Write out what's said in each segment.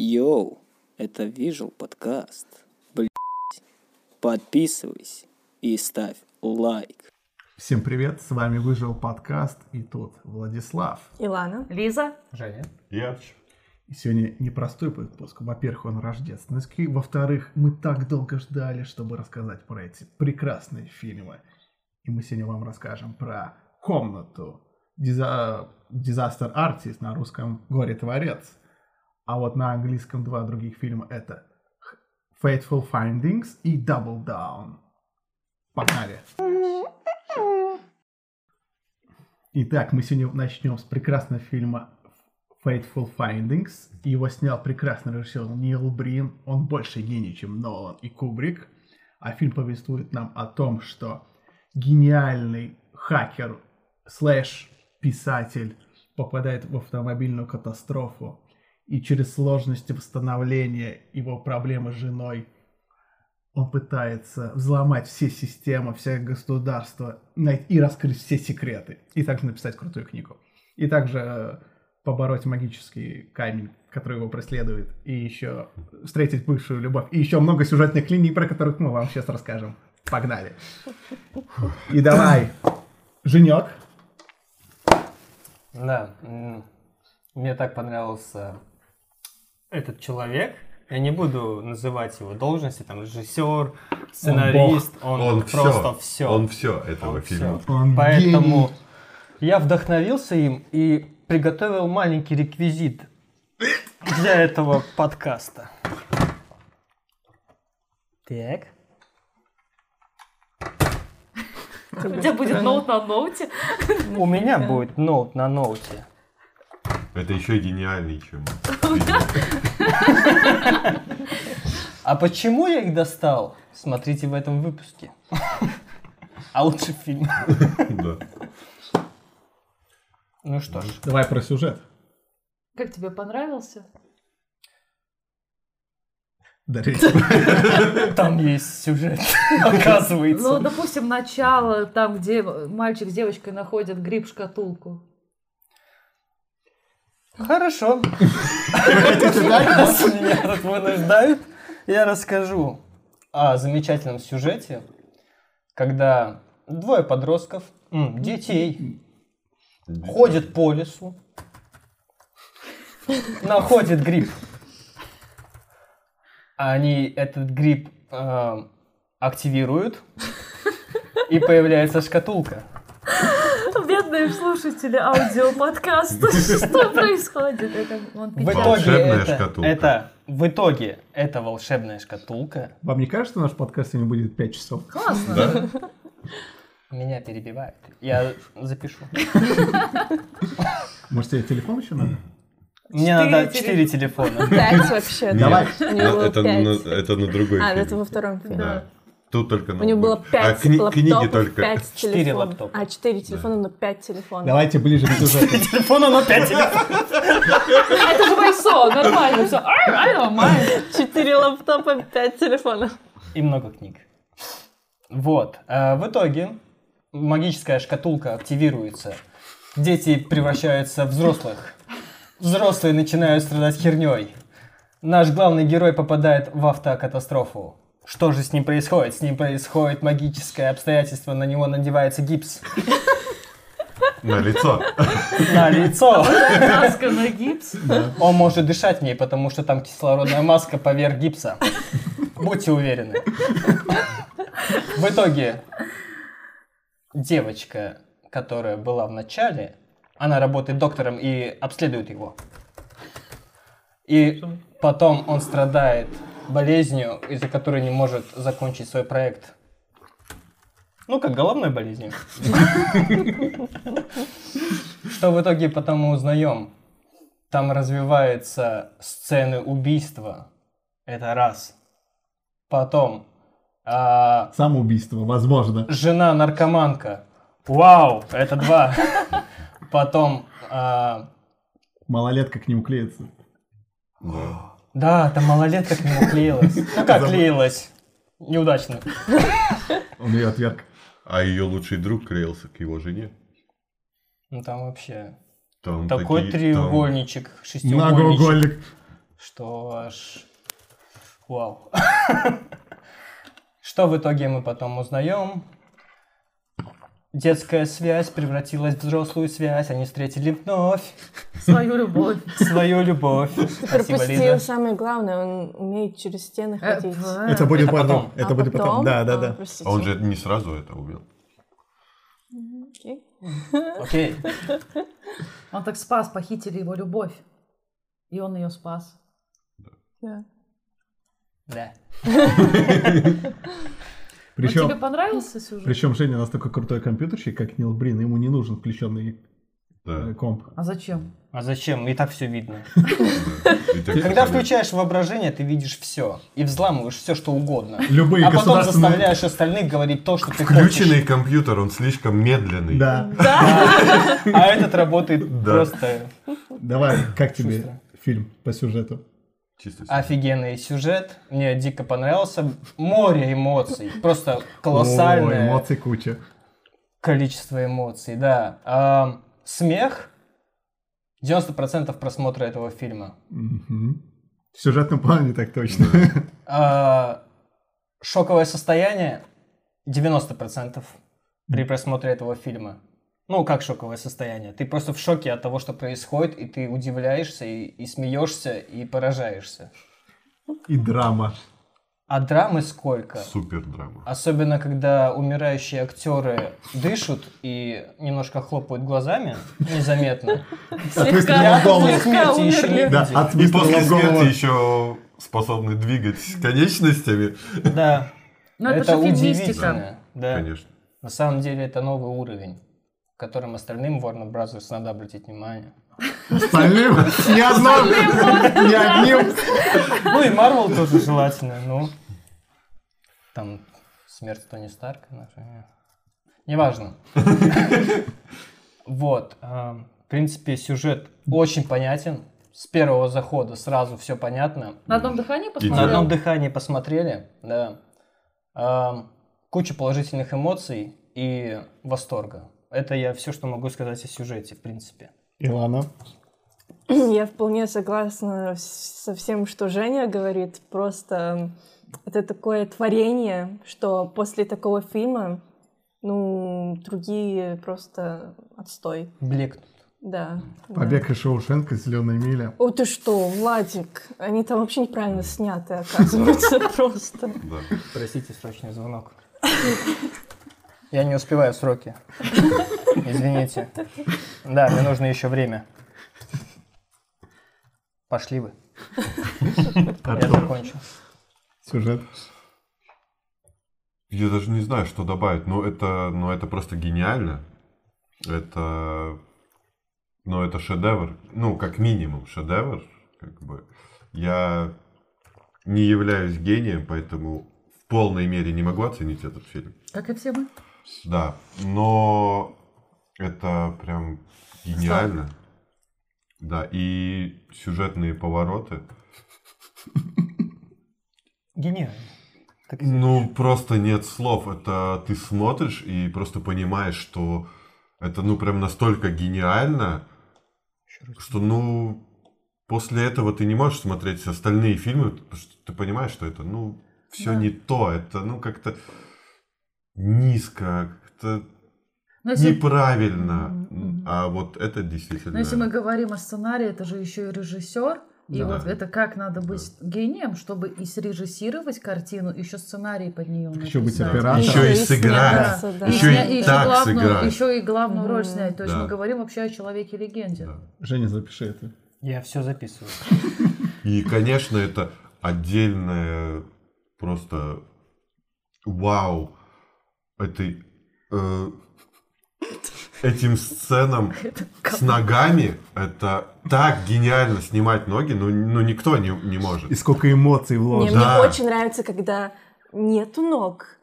Йоу, это Visual подкаст. Блять. Подписывайся и ставь лайк. Всем привет, с вами Выжил подкаст и тут Владислав. Илана. Лиза. Женя. Ярче. И сегодня непростой выпуск. Во-первых, он рождественский. Во-вторых, мы так долго ждали, чтобы рассказать про эти прекрасные фильмы. И мы сегодня вам расскажем про «Комнату», Диза... «Disaster Artist» на русском «Горе-творец». А вот на английском два других фильма это «Fateful Findings» и «Double Down». Погнали! Итак, мы сегодня начнем с прекрасного фильма Fateful Findings. Его снял прекрасный режиссер Нил Брин. Он больше гений, чем Нолан и Кубрик. А фильм повествует нам о том, что гениальный хакер слэш писатель попадает в автомобильную катастрофу. И через сложности восстановления его проблемы с женой он пытается взломать все системы, все государства и раскрыть все секреты. И также написать крутую книгу. И также побороть магический камень, который его преследует. И еще встретить бывшую любовь. И еще много сюжетных линий, про которых мы вам сейчас расскажем. Погнали. И давай, Женек. Да, мне так понравился этот человек. Я не буду называть его должности, там, режиссер, сценарист, он, Он просто все. все. Он все этого Он фильма. всё. Он Поэтому гений. я вдохновился им и приготовил маленький реквизит для этого подкаста. Так. У тебя будет ноут на ноуте. У меня будет ноут на ноуте. Это еще гениальнее, чем... А почему я их достал? Смотрите в этом выпуске. А лучше фильм. Да. Ну что ж. Давай про сюжет. Как тебе понравился? Там есть сюжет, оказывается. Ну, допустим, начало, там, где мальчик с девочкой находят гриб-шкатулку. Хорошо. Меня тут вынуждают, я расскажу о замечательном сюжете, когда двое подростков, детей, ходят по лесу, находят гриб. Они этот гриб э, активируют, и появляется шкатулка. Бедные слушатели аудиоподкаста. Что происходит? Это он В итоге Волшебная это, шкатулка. это в итоге это волшебная шкатулка. Вам не кажется, наш подкаст сегодня будет 5 часов? Классно. Меня перебивают. Я запишу. Может, тебе телефон еще надо? Мне Четыре надо телефона. четыре телефона. Пять вообще. Давай. Это на, другой А, это во втором фильме. Да. Тут только У него было ноутбук. пять А кни- книги лаптопов, только... пять Четыре телефонов. лаптопа. А, четыре телефона, но пять телефонов. Давайте ближе к сюжету. Телефона на пять телефонов. Это же Вайсо, нормально все. I don't mind. Четыре лаптопа, пять телефонов. И много книг. Вот. А В итоге магическая шкатулка активируется. Дети превращаются в взрослых. Взрослые начинают страдать херней. Наш главный герой попадает в автокатастрофу. Что же с ним происходит? С ним происходит магическое обстоятельство, на него надевается гипс На лицо. на лицо. Маска на гипс. Он может дышать в ней, потому что там кислородная маска поверх гипса. Будьте уверены. В итоге девочка, которая была в начале, она работает доктором и обследует его. И потом он страдает болезнью, из-за которой не может закончить свой проект. Ну, как головной болезнью. Что в итоге потом мы узнаем? Там развиваются сцены убийства. Это раз. Потом а, Самоубийство, возможно. жена наркоманка. Вау, это два. Потом а, Малолетка к нему клеится. Да. Да, там малолетка к нему клеилась. Ну как клеилась? Неудачно. Он ее отверг. А ее лучший друг клеился к его жене. Ну там вообще Там такой такие- там- треугольничек, шестиугольничек. Многоугольник. что аж... Вау. Что в итоге мы потом узнаем? Детская связь превратилась в взрослую связь, они встретили вновь Свою любовь. свою любовь. Спасибо, пропустил Лиза. самое главное, он умеет через стены Э, ходить. п- Это будет потом. Это А будет потом. Да, да, А, да. простите. А он же не сразу это умел. Окей. Окей. Он так спас, похитили его любовь. И он ее спас. Да. Да. Но тебе Причем, понравился сюжет? причем Женя настолько крутой компьютерщик, как Нил Брин, ему не нужен включенный Да. э, комп. А зачем? А зачем? И так все видно. да. Когда включаешь воображение, ты видишь все. И взламываешь все, что угодно. Любые А потом заставляешь остальных говорить то, что ты Включенный хочешь. компьютер, он слишком медленный. Да. А этот работает Да. просто Давай, как тебе фильм по сюжету? Чисто офигенный сюжет. Мне дико понравился. Море эмоций. Просто О, колоссальное эмоций куча. количество эмоций, да. А, смех. 90% просмотра этого фильма. Мгм. В сюжетном плане так точно. А, шоковое состояние 90% при просмотре этого фильма. Ну, как шоковое состояние? Ты просто в шоке от того, что происходит, и ты удивляешься, и, и смеешься, и поражаешься. И драма. А драмы сколько? Супер драма. Особенно, когда умирающие актеры дышат и немножко хлопают глазами, незаметно. Еще не Да, от И после смерти еще способны двигать конечностями. Да, Ну это, это удивительно. Да. Конечно. На самом деле это новый уровень, которым остальным Warner Bros. надо обратить внимание. Остальным ни одном, ни одним. Ну и Marvel тоже желательно, ну. Там смерть Тони Старка, например. Неважно. Вот. а, В принципе, сюжет очень понятен. С первого захода сразу все понятно. На одном дыхании На посмотрел? одном дыхании посмотрели, да. А, Куча положительных эмоций и восторга. Это я все, что могу сказать о сюжете, в принципе. Илана. Я вполне согласна со всем, что Женя говорит. Просто это такое творение, что после такого фильма, ну, другие просто отстой. Блекнут. Да. да. Побег из Шоушенка, Зеленая миля. О, ты что, Владик? Они там вообще неправильно сняты, оказывается, просто. Да. Простите, срочный звонок. Я не успеваю в сроки. Извините. Да, мне нужно еще время. Пошли вы. Я закончу. Сюжет. Я даже не знаю, что добавить, но это, но это просто гениально. Это, ну, это шедевр. Ну, как минимум шедевр. Как бы. Я не являюсь гением, поэтому в полной мере не могу оценить этот фильм. Как и все мы. Да, но это прям гениально. Да, и сюжетные повороты. Гениально. Так Ну, просто нет слов. Это ты смотришь и просто понимаешь, что это, ну, прям настолько гениально, что, ну, после этого ты не можешь смотреть остальные фильмы, потому что ты понимаешь, что это, ну, все Да. не то. Это, ну, как-то низко, как-то Но если, неправильно. Мгм. А вот это действительно... но если мы говорим о сценарии, это же еще и режиссер. И Да. вот это как надо быть гением, чтобы и срежиссировать картину, еще сценарий под нее Еще быть написать. оператором. Еще и сыграть. да. Еще и еще так главную, сыграть. Еще и главную роль Мгм. снять. То есть Да. мы говорим вообще о человеке-легенде. Да. Женя, запиши это. Я все записываю. И, конечно, это отдельное просто вау этой э, этим сценам с ногами. Это так гениально снимать ноги, ну, ну никто не, не может. И сколько эмоций вложено. мне Да. очень нравится, когда нету ног,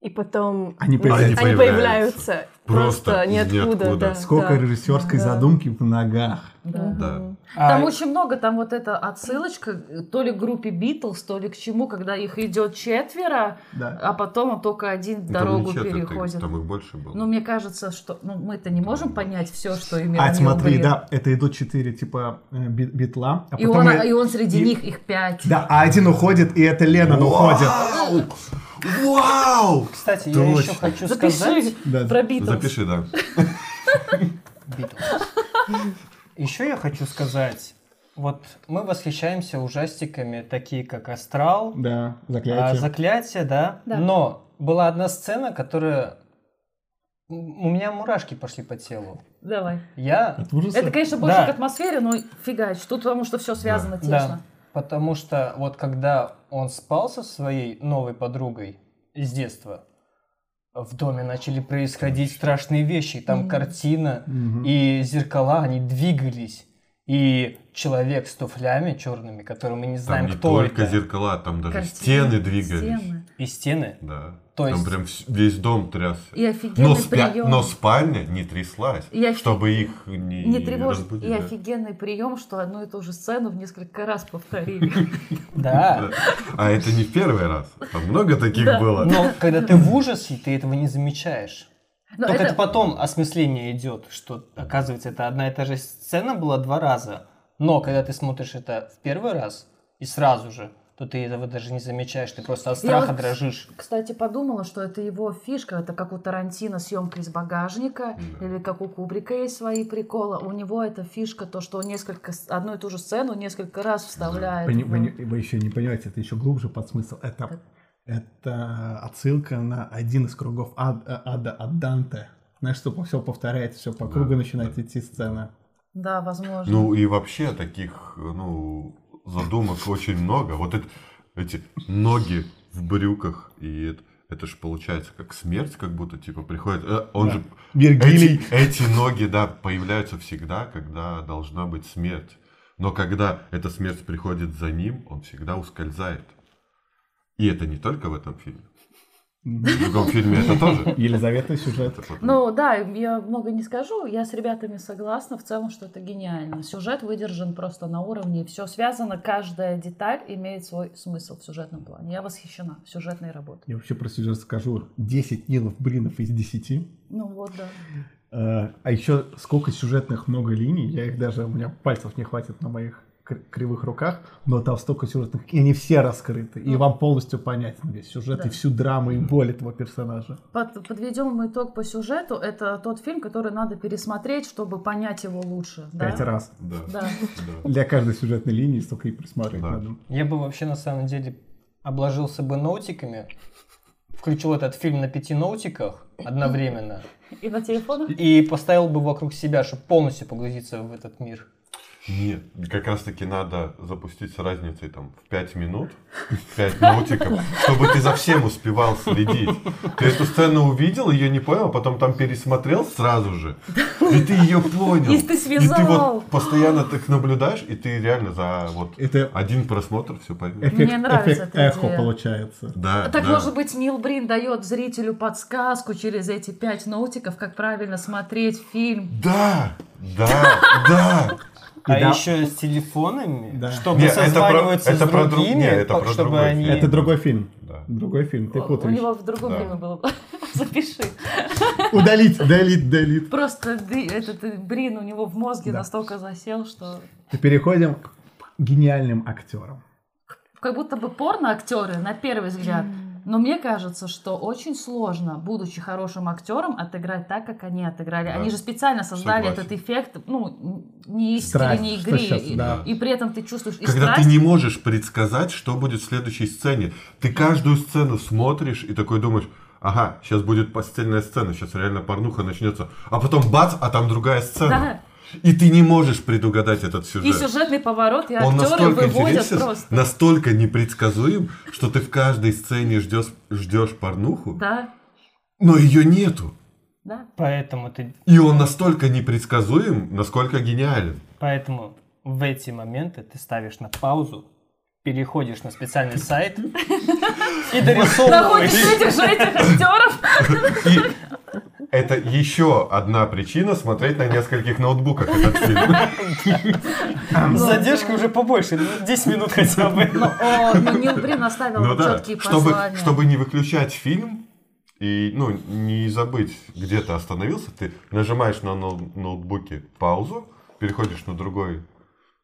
и потом Они появляются. они Они появляются. Просто из ниоткуда, ниоткуда. да. Сколько режиссерской Да. задумки в ногах. Да. Да. А, Там очень много, там вот эта отсылочка то ли к группе Битлз, то ли к чему, когда их идет четверо, Да. а потом он только один там дорогу не четверть, переходит. Там их больше было. Ну, мне кажется, что ну, мы-то не можем понять все, что имел А, смотри, Брин. да, это идут четыре типа э, би- битла. А И потом он, э, и он среди и- них, их пять. Да, а один уходит, и это Леннон уходит. Вау! Кстати, я еще хочу Запиши сказать... Да. про Битлз. Запиши, да. Еще я хочу сказать, вот мы восхищаемся ужастиками, такие как «Астрал», Да, а, заклятие. «Заклятие», да? Да. Но была одна сцена, которая... У меня мурашки пошли по телу. Давай. Я... Это, конечно, больше Да. к атмосфере, но фигач. Тут потому что все связано Да, тесно. Потому что вот когда он спал со своей новой подругой из детства, в доме начали происходить страшные вещи. Там Мгм. картина Мгм. и зеркала, они двигались. И человек с туфлями черными, который мы не Там знаем, не кто только это, зеркала, там даже Картины, стены двигались. стены. и стены. Да. То там есть- прям вс- весь дом трясся. И офигенный Но, спя- прием. но спальня не тряслась, И офи- чтобы их не, Не тревожит. разбудить, И офигенный прием, что одну и ту же сцену в несколько раз повторили. Да. А это не в первый раз. Там много таких было. Но когда ты в ужасе, ты этого не замечаешь. Но Только это... это- потом осмысление идет, что оказывается это одна и та же сцена была два раза. Но когда ты смотришь это в первый раз и сразу же, то ты этого даже не замечаешь, ты просто от Я страха вот, дрожишь. Кстати, подумала, что это его фишка. Это как у Тарантино съемка из багажника, Да. или как у Кубрика есть свои приколы. У него эта фишка, то, что он несколько, одну и ту же сцену несколько раз вставляет. Пони- в- вы, не- вы еще не понимаете, это еще глубже под смысл. Это, это отсылка на один из кругов ад- э, ада от Данте. Знаешь, что все повторяется, все по Да, кругу начинает да. идти сцена. Да, возможно. Ну и вообще таких, ну, задумок очень много. Вот это, эти ноги в брюках, и это, это же получается как смерть, как будто типа приходит. э, Он Да. же Вергилий. эти, эти ноги, да, появляются всегда, когда должна быть смерть. Но когда эта смерть приходит за ним, он всегда ускользает. И это не только в этом фильме. В другом фильме это тоже. Елизаветный сюжет. Ну да, я много не скажу. Я с ребятами согласна в целом, что это гениально. Сюжет выдержан просто на уровне. Все связано, каждая деталь имеет свой смысл в сюжетном плане. Я восхищена сюжетной работой. Я вообще про сюжет скажу. 10 Нилов Бринов из 10. Ну вот, да. Э, А еще сколько сюжетных много линий, я их даже, у меня пальцев не хватит на моих кривых руках, но там столько сюжетных, и они все раскрыты, и Ну. вам полностью понятен весь сюжет, и Да. всю драму, и боль этого персонажа. Под- подведем итог по сюжету. Это тот фильм, который надо пересмотреть, чтобы понять его лучше. да? Пять раз. Да. Да. да. Для каждой сюжетной линии столько и присматривать Да. надо. Я бы вообще на самом деле обложился бы ноутиками, включил этот фильм на пяти ноутиках одновременно И на телефонах? и поставил бы вокруг себя, чтобы полностью погрузиться в этот мир. Нет, как раз таки надо запустить с разницей там в 5 минут, 5 ноутиков, чтобы ты за всем успевал следить. Ты эту сцену увидел, ее не понял, а потом там пересмотрел сразу же, и ты ее понял. И ты И ты связал. вот постоянно так наблюдаешь, и ты реально за вот Это один просмотр все поймешь. эффект, Мне нравится эффект эта эхо идея. получается. Да, Так да. может быть Нил Брин дает зрителю подсказку через эти пять ноутиков, как правильно смотреть фильм. Да, да, да. А да- еще с телефонами, Да. чтобы Не, это про- созваниваться это с про друг- другими, не, это по- про чтобы другой они... фильм. Это другой фильм. Да. Другой фильм, ты У путаешь. него в другом Да. фильме было. Запиши. Удалить, удалить, удалить. Просто этот э, Брин у него в мозге Да. настолько засел, что Переходим к гениальным актерам. как будто бы порно-актеры на первый взгляд. Но мне кажется, что очень сложно, будучи хорошим актером, отыграть так, как они отыграли. Да. Они же специально создали Согласен. этот эффект, ну, не искренней что игры. щас, и, да. и при этом ты чувствуешь и Когда страсть, ты не можешь предсказать, что будет в следующей сцене. Ты каждую сцену смотришь и такой думаешь, ага, сейчас будет постельная сцена, сейчас реально порнуха начнется. А потом бац, а там другая сцена. И ты не можешь предугадать этот и сюжет. сюжетный поворот, и Он актеры настолько выводят просто. настолько непредсказуем, что ты в каждой сцене ждешь, ждешь порнуху, Да, но ее нету. да. Поэтому ты... И он настолько непредсказуем, насколько гениален. Поэтому в эти моменты ты ставишь на паузу, переходишь на специальный сайт и Находишь дорисовываешь. этих же этих актеров. Это еще одна причина смотреть на нескольких ноутбуках этот фильм. С задержкой уже побольше, ну, 10 минут хотя бы. О, ну, Нил Брин оставил Ну четкие чтобы, послания. чтобы не выключать фильм и ну, не забыть, где ты остановился, ты нажимаешь на ноу- ноутбуке паузу, переходишь на другой,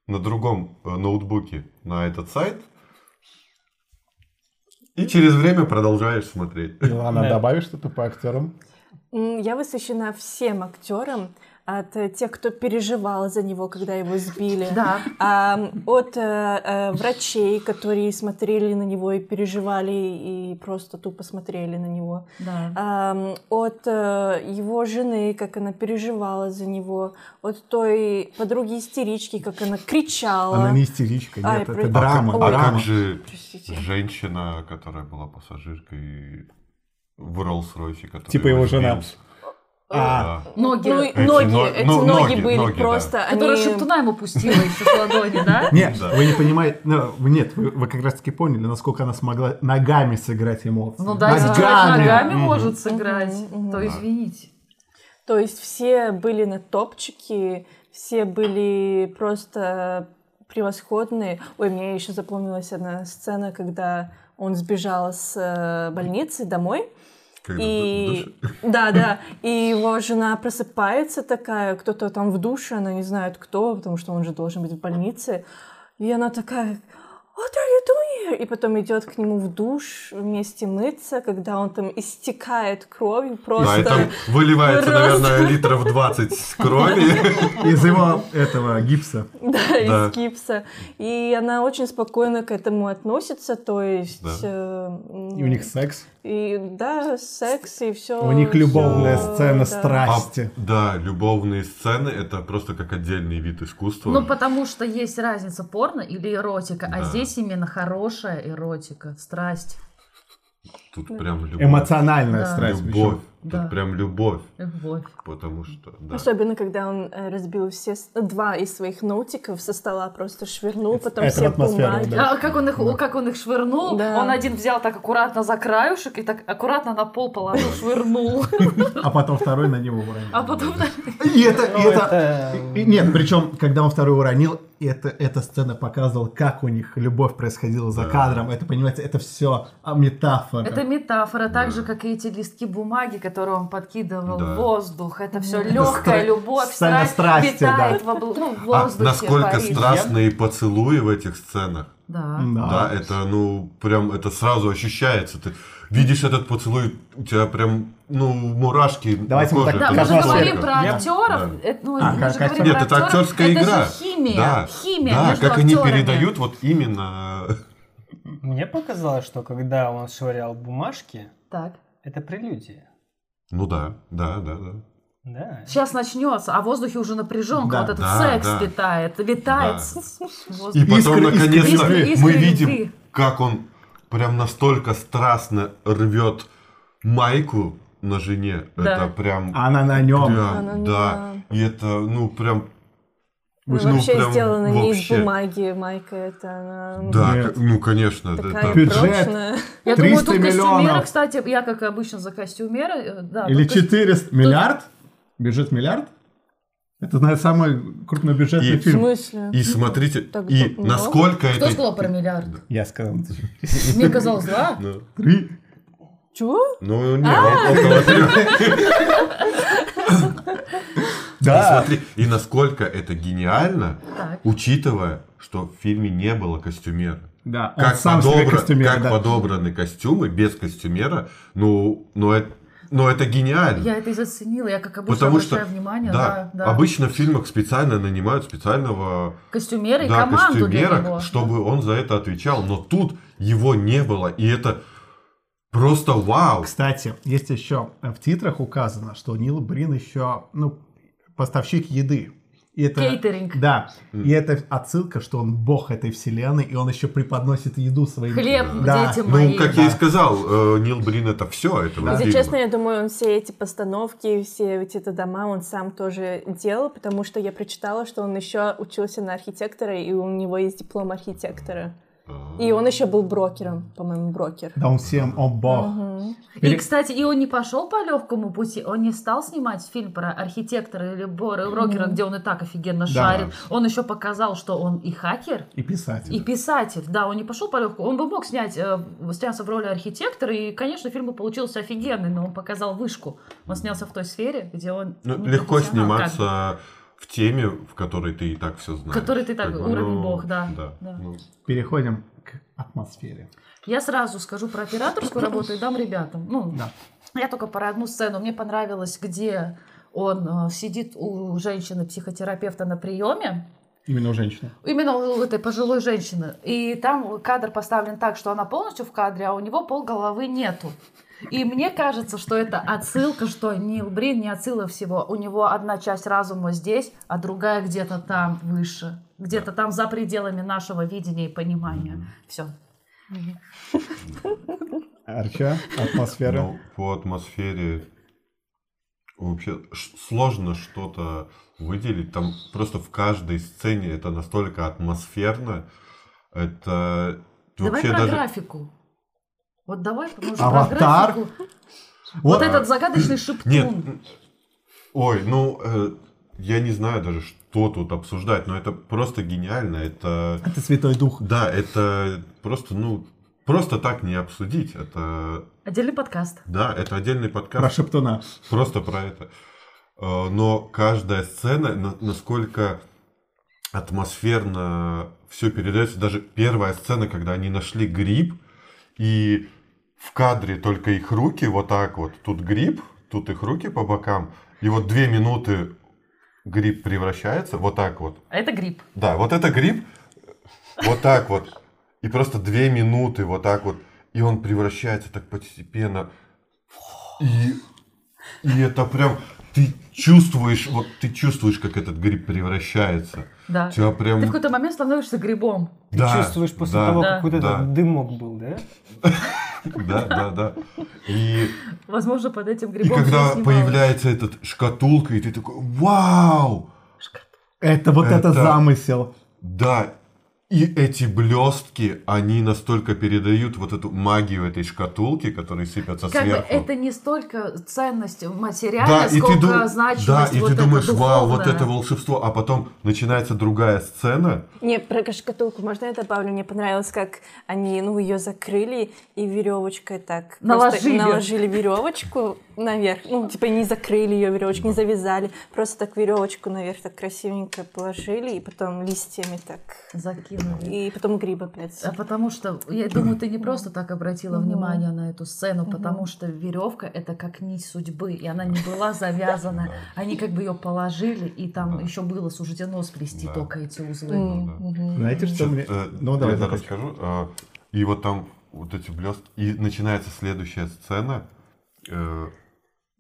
на другом э, ноутбуке на этот сайт, и через время продолжаешь смотреть. Илана, Да. добавишь что-то по актерам? Я восхищена всем актерам, от э, тех, кто переживал за него, когда его сбили, Да. а, от э, врачей, которые смотрели на него и переживали, и просто тупо смотрели на него, Да. Ам, от э, его жены, как она переживала за него, от той подруги-истерички, как она кричала. Она не истеричка, Ай, нет, про- это А драма. А драма. как же Простите. женщина, которая была пассажиркой в Роллс-Ройсе, которая Типа его жена. А, Да. Ноги. Ну, Эти ноги, но- эти ну, ноги, ноги, были ноги, да. просто, Которая они... шептуна ему пустила еще с ладони, да? Нет, Да. вы не понимаете, ну, нет, вы, как раз таки поняли, насколько она смогла ногами сыграть эмоции. Ну да, если человек Ногами. может сыграть, то извините. То есть все были на топчике, все были просто превосходные. Ой, мне еще запомнилась одна сцена, когда он сбежал с э, больницы домой. Когда И да, да, и его жена просыпается такая, кто-то там в душе, она не знает кто, потому что он же должен быть в больнице, и она такая, What are you doing here? И потом идет к нему в душ вместе мыться, когда он там истекает кровью просто. Да, и там выливается, Просто. наверное, литров 20 крови. Из его этого гипса. Да, Да. из гипса. И она очень спокойно к этому относится, то есть... Да. э, И у них секс. И да, секс и все. У них любовная сцена А, страсти. да, любовные сцены это просто как отдельный вид искусства. Ну, потому что есть разница порно или эротика, а Да. Здесь именно хорошая эротика, страсть, Тут прям любовь. Эмоциональная Да. страсть. Любовь. Да. Тут прям любовь. любовь. Потому что, да. Особенно, когда он э, разбил все два из своих ноутиков со стола, просто швырнул, потом это все бумаги. да. А как он их, о, как он их швырнул? Да. Он один взял так аккуратно за краюшек и так аккуратно на пол положил, швырнул. А потом второй на него уронил. А потом... И это, и это... Нет, причем, когда он второй уронил, это, эта сцена показывала, как у них любовь происходила за Да. кадром. Это, понимаете, это все метафора. Это метафора, так же, как и эти листки бумаги, которые он подкидывал Да. воздух. Это все Это легкая стра- любовь, сцена страсть страсти, витает да. в, обл- ну, в А воздухе. насколько парит. страстные поцелуи в этих сценах. Да. Да, это, ну, прям, это сразу ощущается. Ты видишь этот поцелуй, у тебя прям, ну, мурашки Давайте на мы коже. так- Да, мы же говорим про актеров. Да. Это, ну, А, мы как же говорим Нет, про это актерская это игра. же химия. Да. Химия Да, между как они актерами. передают вот именно... Мне показалось, что когда он швырял бумажки, Так. это прелюдия. Ну да, да, да, да. Да. Сейчас начнется, а в воздухе уже напряженка, Да. вот этот Да, секс да. летает, витает Да. И потом, Искры, искры, наконец-то, искры, искры мы видим, как он прям настолько страстно рвет майку на жене. Да. Это прям... Она на нем. прям, Она да. на- И это, ну, прям... Ну, ну, вообще прям сделана не из вообще. бумаги, майка это она Да, Нет. ну, конечно. такая это- Бюджет. прочная. Я думаю, 300 тут костюмеры, миллионов. кстати, я как обычно за костюмеры, э, да. Или тут кос- 400... Миллиард? Бюджет миллиард? Это, наверное, самый крупнобюджетный И- В фильм. смысле? И смотрите, Так и много? насколько Кто это... сказал про миллиард? Я сказал. Мне казалось, да. Ну, Три. Чего? Ну, не, около трех. И Да. смотри, и насколько это гениально, Так. учитывая, что в фильме не было костюмера. Да, он Как, сам подобра- как да. подобраны костюмы без костюмера, ну, ну, это, ну, это гениально. Я это и заценила, я как обычно Потому что, обращаю внимание, да, да, да. обычно в фильмах специально нанимают специального Костюмеры и да, команду для костюмера, него. чтобы он за это отвечал. Но тут его не было, и это просто вау. Кстати, есть еще в титрах указано, что Нил Брин еще, ну, поставщик еды. И это, Кейтеринг. Да, и это отсылка, что он бог этой вселенной, и он еще преподносит еду своим. Хлеб, Да. дети Ну, мои. как я и сказал, э, Нил Брин это все этого Если фильма. честно, я думаю, он все эти постановки, все эти это дома он сам тоже делал, потому что я прочитала, что он еще учился на архитектора, и у него есть диплом архитектора. И он еще был брокером, по-моему, брокер. Да он всем, он бог. Мгм. И, Или- кстати, и он не пошел по легкому пути, он не стал снимать фильм про архитектора или брокера, где он и так офигенно Да. шарит. Он еще показал, что он и хакер, И писатель. и писатель. Да, он не пошел по легкому. Он бы мог снять, э, сняться в роли архитектора, и, конечно, фильм бы получился офигенный, но он показал вышку. Он снялся в той сфере, где он Ну, не легко профессионал, как бы. В теме, в которой ты и так все знаешь. Который ты так, Как бы, уровень ну, бог, да, Да. да. ну, Переходим к атмосфере. Я сразу скажу про операторскую работу и дам ребятам. Ну, Да. я только про одну сцену. Мне понравилось, где он э, сидит у женщины-психотерапевта на приеме. Именно у женщины. Именно у этой пожилой женщины. И там кадр поставлен так, что она полностью в кадре, а у него пол головы нету. И мне кажется, что это отсылка, что Нил Брин не отсылка всего. У него одна часть разума здесь, а другая где-то там выше. Где-то там за пределами нашего видения и понимания. Все. Арча, атмосфера. Ну, по атмосфере вообще сложно что-то выделить. Там просто в каждой сцене это настолько атмосферно. Это Давай вообще про даже... графику. Вот давай, может, Аватар? про графику. Вот, Вот, этот загадочный шептун. Нет, ой, ну, э, я не знаю даже, что тут обсуждать, но это просто гениально. Это, это Святой Дух. да, это просто, ну, просто так не обсудить. Это, Отдельный подкаст. да, это отдельный подкаст. Про Шептуна. Просто про это. Э, Но каждая сцена, на- насколько атмосферно все передается. Даже первая сцена, когда они нашли гриб, и в кадре только их руки вот так вот. Тут гриб, тут их руки по бокам. И вот две минуты гриб превращается вот так вот. А это гриб. Да, вот это гриб, вот так вот. И просто две минуты вот так вот. И он превращается так постепенно. И, и это прям... Ты чувствуешь, вот ты чувствуешь, как этот гриб превращается. Да. Тебя прям... Ты в какой-то момент становишься грибом. Ты Да, чувствуешь после да, того, Да. как вот Да. этот дымок был, да? Да, да, да. И, Возможно, под этим и грибом когда всё снималось. появляется этот шкатулка, и ты такой, вау! Это вот это, Это- замысел. Да, и эти блестки, они настолько передают вот эту магию этой шкатулки, которые сыпятся Как бы сверху. это не столько ценность Да, материальная, и ты, сколько дум- значимость да, и вот ты думаешь, вау, вот духовная. это волшебство, а потом начинается другая сцена. Не, про шкатулку можно я добавлю? Мне понравилось, как они, ну, ее закрыли и веревочкой так Наложили. наложили веревочку наверх. Ну, типа не закрыли ее веревочкой, не завязали, просто так веревочку наверх так красивенько положили и потом листьями так. Закинули. И потом грибы, блядь. А потому что, я думаю, ты не просто так обратила внимание на эту сцену, потому что веревка это как нить судьбы, и она не была завязана. Они как бы ее положили, и там еще было суждено сплести только эти узлы. Мгм. Знаете, что мне... Ну, давай, я расскажу. А, И вот там вот эти блестки. И начинается следующая сцена, э,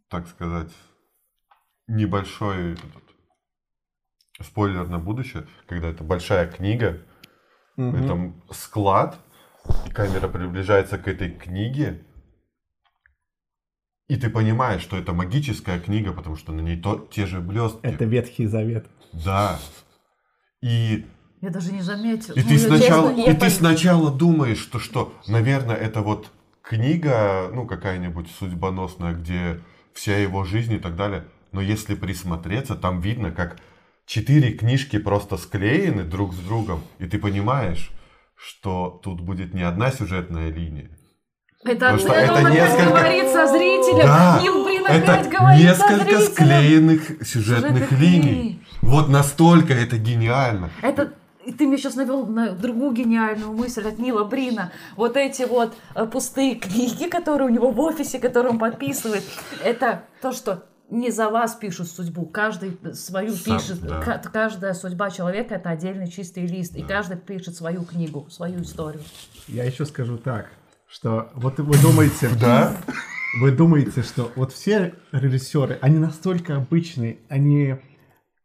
так сказать, небольшой этот, спойлер на будущее, когда это большая книга, Мгм. это склад, и камера приближается к этой книге, и ты понимаешь, что это магическая книга, потому что на ней то, те же блестки. Это Ветхий Завет. Да. И Я даже не заметила. и Ну, ты я сначала, честно, и ты сначала думаешь, что что, наверное, это вот книга, ну какая-нибудь судьбоносная, где вся его жизнь и так далее. Но если присмотреться, там видно, как четыре книжки просто склеены друг с другом, и ты понимаешь, что тут будет не одна сюжетная линия. Это, Потому что это это несколько- говорит со зрителем. Да, Нил Брин Это говорит со несколько зрителем. склеенных сюжетных Сюжетных линий. линий. Вот настолько это гениально. Это и ты меня сейчас навел на другую гениальную мысль от Нила Брина. Вот эти вот э, пустые книги, которые у него в офисе, которые он подписывает, это то, что не за вас пишут судьбу, каждый свою Сам, пишет. да. Ка- Каждая судьба человека это отдельный чистый лист, и Да. каждый пишет свою книгу, свою историю. Я еще скажу так, что вот вы думаете, Да? вы думаете, что вот все режиссеры, они настолько обычные, они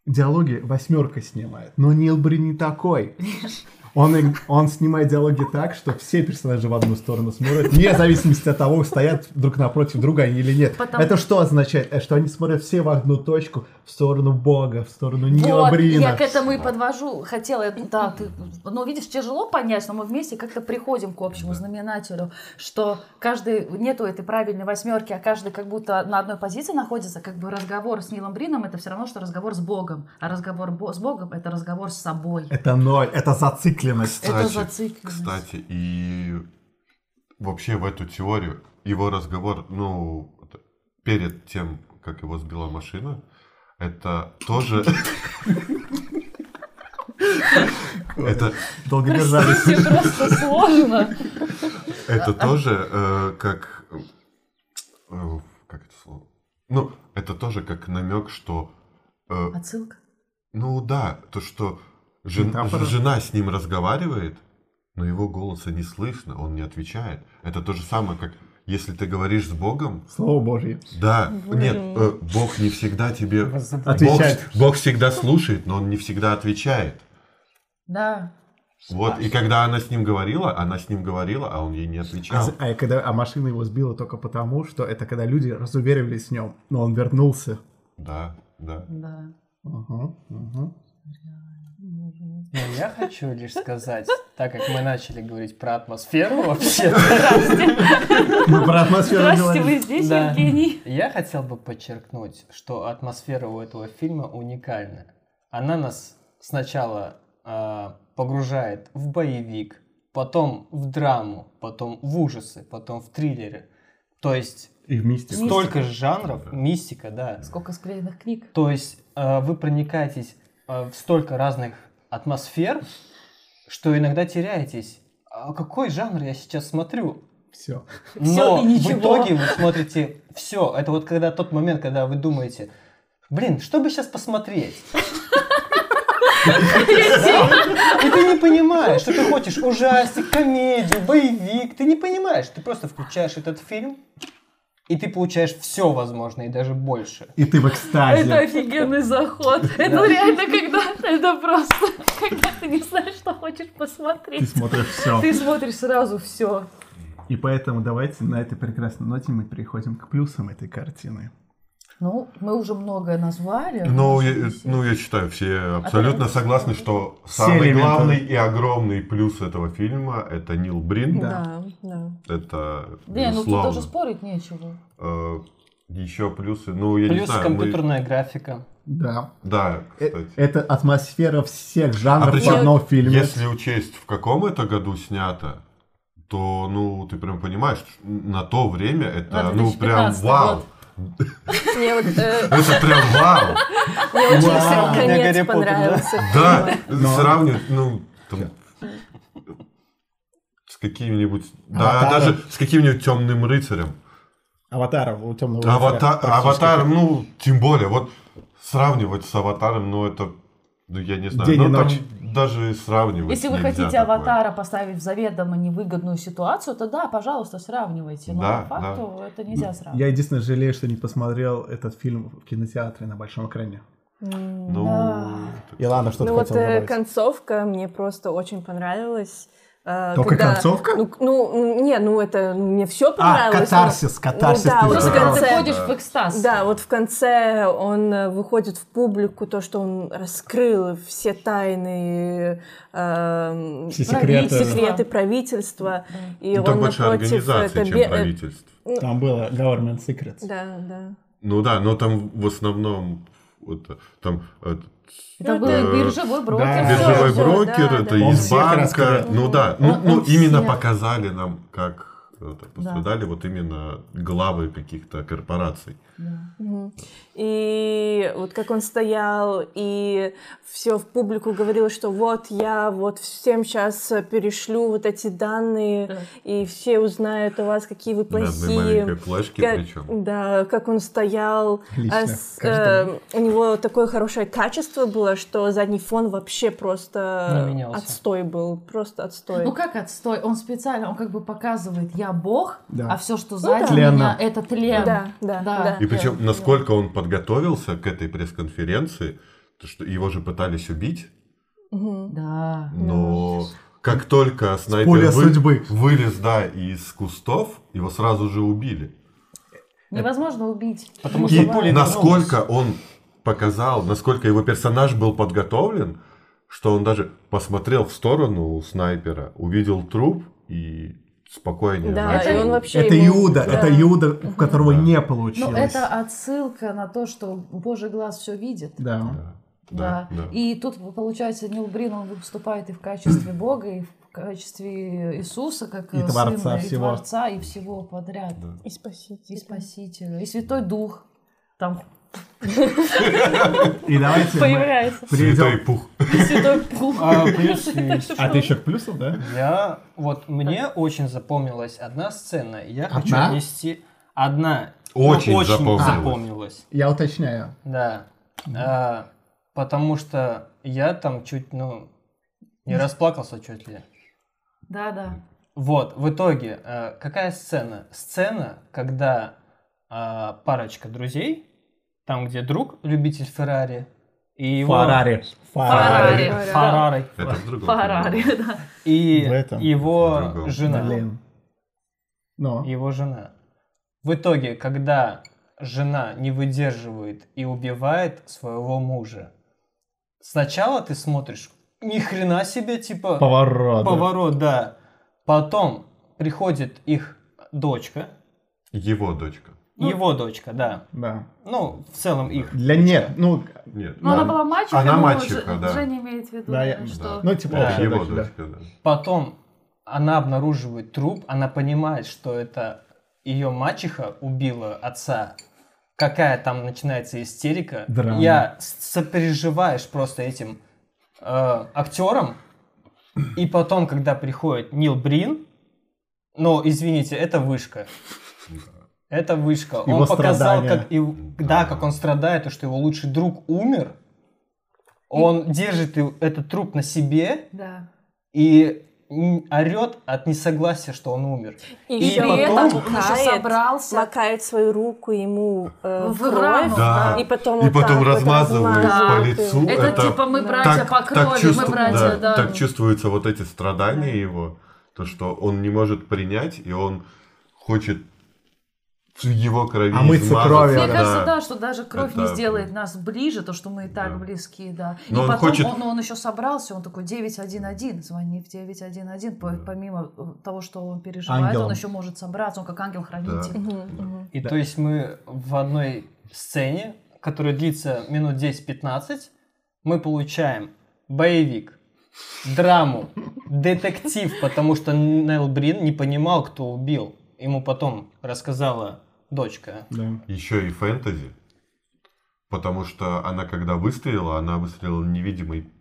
диалоги восьмерка снимают, но Нил Брин не такой. Он, он снимает диалоги так, что все персонажи в одну сторону смотрят, вне зависимости от того, стоят друг напротив друга они или нет. Потому- Это что означает? Э, Что они смотрят все в одну точку, в сторону Бога, в сторону Нила Вот, Брина. я к этому и подвожу. Хотела, да, ты, ну, видишь, тяжело понять, но мы вместе как-то приходим к общему знаменателю, что каждый, нету этой правильной восьмерки, а каждый как будто на одной позиции находится, как бы разговор с Нилом Брином это все равно, что разговор с Богом, а разговор с Богом это разговор с собой. Это ноль, это зацикленность. Это зацикленность. Кстати, и вообще в эту теорию его разговор, ну, перед тем, как его сбила машина, это тоже... Это, Долго держались. Просто сложно. это тоже э, как... э, Как это слово? Ну, это тоже как намек, что... э, Отсылка. Ну да, то, что жен- Метафора. жена с ним разговаривает, но его голоса не слышно, он не отвечает. Это то же самое, как если ты говоришь с Богом, Слово Божье. да, нет, э, Бог не всегда тебе... Бог, Отвечает. Бог всегда слушает, но он не всегда отвечает. Да. Вот, и когда она с ним говорила, она с ним говорила, а он ей не А, отвечал. за- а когда, а машина его сбила только потому, что это когда люди разуверились в нем, но он вернулся. Да, да. Да. Ага, ага. Ну, я хочу лишь сказать, так как мы начали говорить про атмосферу вообще, Мы про атмосферу говорим. вы здесь, Да. Евгений? я хотел бы подчеркнуть, что атмосфера у этого фильма уникальна. Она нас сначала а, погружает в боевик, потом в драму, потом в ужасы, потом в триллеры. То есть И вместе. столько же жанров, мистика, да. Сколько склеенных книг. То есть э, вы проникаетесь э, в столько разных атмосфер, что иногда теряетесь. А какой жанр я сейчас смотрю? Все. Но и ничего. в итоге вы смотрите все. Это вот когда тот момент, когда вы думаете, блин, что бы сейчас посмотреть? И ты не понимаешь, что ты хочешь ужастик, комедию, боевик. Ты не понимаешь. Ты просто включаешь этот фильм, и ты получаешь все возможное, и даже больше. И ты в экстазе. Это офигенный заход. Это реально когда это просто, когда ты не знаешь, что хочешь Ты посмотреть. смотришь все. Ты смотришь сразу все. И поэтому давайте на этой прекрасной ноте мы переходим к плюсам этой картины. Ну, мы уже многое назвали. Ну, я, ну, я считаю, все абсолютно это- согласны, что Все самый элементы. главный и огромный плюс этого фильма это Нил Брин. Да. Да. Это Не, ну тут даже спорить нечего. Э, Еще плюсы, ну я не Плюс знаю. мы- компьютерная графика. Да. Да, Э, кстати. Это атмосфера всех жанров А в причем, одном фильме. Если учесть, в каком это году снято, то, ну, ты прям понимаешь, на то время это, На ну, прям 2015 вау. год. Мне вот э, Это прям вау. мне очень конец понравился. Да, сравнивать, ну, там, с каким-нибудь, да, даже с каким-нибудь темным рыцарем. Аватар у темного Аватар, аватар, ну, тем более, вот сравнивать с аватаром, ну, это, ну, я не знаю, День и ну, там ночь. Даже сравнивать Если вы хотите такое. аватара поставить в заведомо невыгодную ситуацию, то да, пожалуйста, сравнивайте. Но Да, по факту это нельзя сравнивать. Я единственное жалею, что не посмотрел этот фильм в кинотеатре на большом экране. Ну, Да. Илана, что ты Ну вот хотела э, добавить? концовка мне просто очень понравилась. Э, Только когда- концовка? Ну, ну, не, ну это ну, мне все А, понравилось. но- катарсис, катарсис Ну да, ты вот в. Когда ты конце- входишь в экстаз. Да, вот в конце он э, выходит в публику, то, что он раскрыл все тайны, эм, Все секреты. секреты правительства. И Ну, там он больше напротив организации, это чем бе- э, правительство. Там было Government Secrets. Да, да. Ну да, но там в основном вот, там Это был Э, биржевой брокер. да. биржевой брокер, да, это да. Из банка. Ну да, ну, Он- ну он именно всех. показали нам, как это, пострадали вот именно главы каких-то корпораций. И вот как он стоял и все в публику говорил, что вот я вот всем сейчас перешлю вот эти данные, Да. и все узнают у вас, какие вы плохие. маленькой флешке Как- причем. Да, как он стоял. Лично, а с- э, у него такое хорошее качество было, что задний фон вообще просто отстой был. Просто отстой. Ну как отстой? Он специально, он как бы показывает, я бог, Да. а все, что сзади да. Тленно. меня, это тлен. да, да, Да. да. И причем, насколько он подготовился к этой пресс-конференции, то что его же пытались убить. Да. Но как только снайпер вы- судьбы. вылез, да, из кустов, его сразу же убили. Невозможно убить. Потому И что пули насколько он показал, насколько его персонаж был подготовлен, что он даже посмотрел в сторону снайпера, увидел труп и спокойнее. Да, начал. и он вообще... Это ему- Иуда, да. это Иуда, у которого Да. не Но получилось. Ну, это отсылка на то, что Божий глаз все видит. Да. Да, Да. да, да. И тут, получается, Нил Брин, он выступает и в качестве Бога, и в качестве Иисуса, как И Творца Сына, и всего. Творца, и всего подряд. Да. И спаситель. И Спасителя, и Святой Дух. Там И давайте Появляется. Святой пух. Святой. А. А ты еще к плюсу, да? Я вот мне очень запомнилась одна сцена. Я хочу Одна? отнести одна. Очень ну, запомнилась. запомнилась. Я уточняю. Да. А, потому что я там чуть, ну, не расплакался чуть ли. Да, да. Вот, в итоге, э, какая сцена? Сцена, когда э, парочка друзей, там, где друг, любитель Феррари, и его... Фарари. Феррари. Феррари. Это в Феррари, фильме. да. И его жена. Блин. Но. Его жена. В итоге, когда жена не выдерживает и убивает своего мужа, сначала ты смотришь, ни хрена себе, типа, Поворот. поворот, да. Потом приходит их дочка, Его дочка. Его дочка, да. Да. Ну, в целом их. Для нет, ну, Нет. Но да. она была мачеха, Она мачеха, да. Женя имеет в виду, Да, да, я- что... ну типа Да. общая Его дочь, да. дочка, да. Потом она обнаруживает труп, она понимает, что это ее мачеха убила отца. Какая там начинается истерика. Драма. Я сопереживаешь просто этим э, актером. И потом, когда приходит Нил Брин, ну, извините, это вышка. Это вышка. Его он показал, страдания. как, и, да, как он страдает, и что его лучший друг умер. Он держит и- этот труп на себе, Да. и орет от несогласия, что он умер. И, И потом он макает, собрался. макает свою руку ему э, в кровь, Да. и потом, И потом так вот размазывает по размазывает лицу. Это, Это типа мы да. братья по крови, чувству- мы братья, да, да. так чувствуются вот эти страдания его, то, что он не может принять, и он хочет в его крови Омыться измазаться, кровью, Мне да. кажется, да, что даже кровь не Это- сделает нас ближе, то, что мы и так Да. близки, да. Но и он потом хочет- он, он еще собрался, он такой 911, звони в 911, по- помимо э, того, что он переживает, Ангелом. он еще может собраться, он как ангел-хранитель. Мгм, мгм. И то есть мы в одной сцене, которая длится минут 10-15, мы получаем боевик, драму, детектив, потому что Нел Брин не понимал, кто убил. Ему потом рассказала дочка. Да. Еще и фэнтези, потому что она, когда выстрелила, она выстрелила невидимой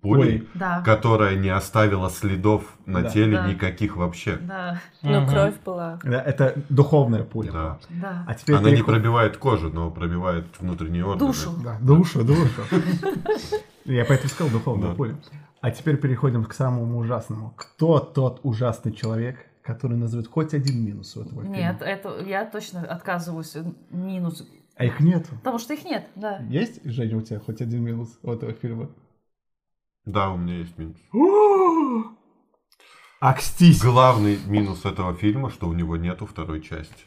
пулей, Ой. Да, которая не оставила следов на Да. теле Да. никаких вообще. да, Но Мгм. кровь была. Да, Это духовная пуля. Да. да. А теперь Она не переход- пробивает кожу, но пробивает внутренние органы. Душу. Да, душу, душу. Я поэтому сказал духовная Да. пуля. А теперь переходим к самому ужасному. Кто тот ужасный человек, который назовет хоть один минус у этого фильма? Нет, это я точно отказываюсь э, минус, А их нету. потому что их нет, да. Есть, Женя, у тебя хоть один минус у этого фильма? Да, у меня есть минус. Акстись! Главный минус этого фильма, что у него нету второй части.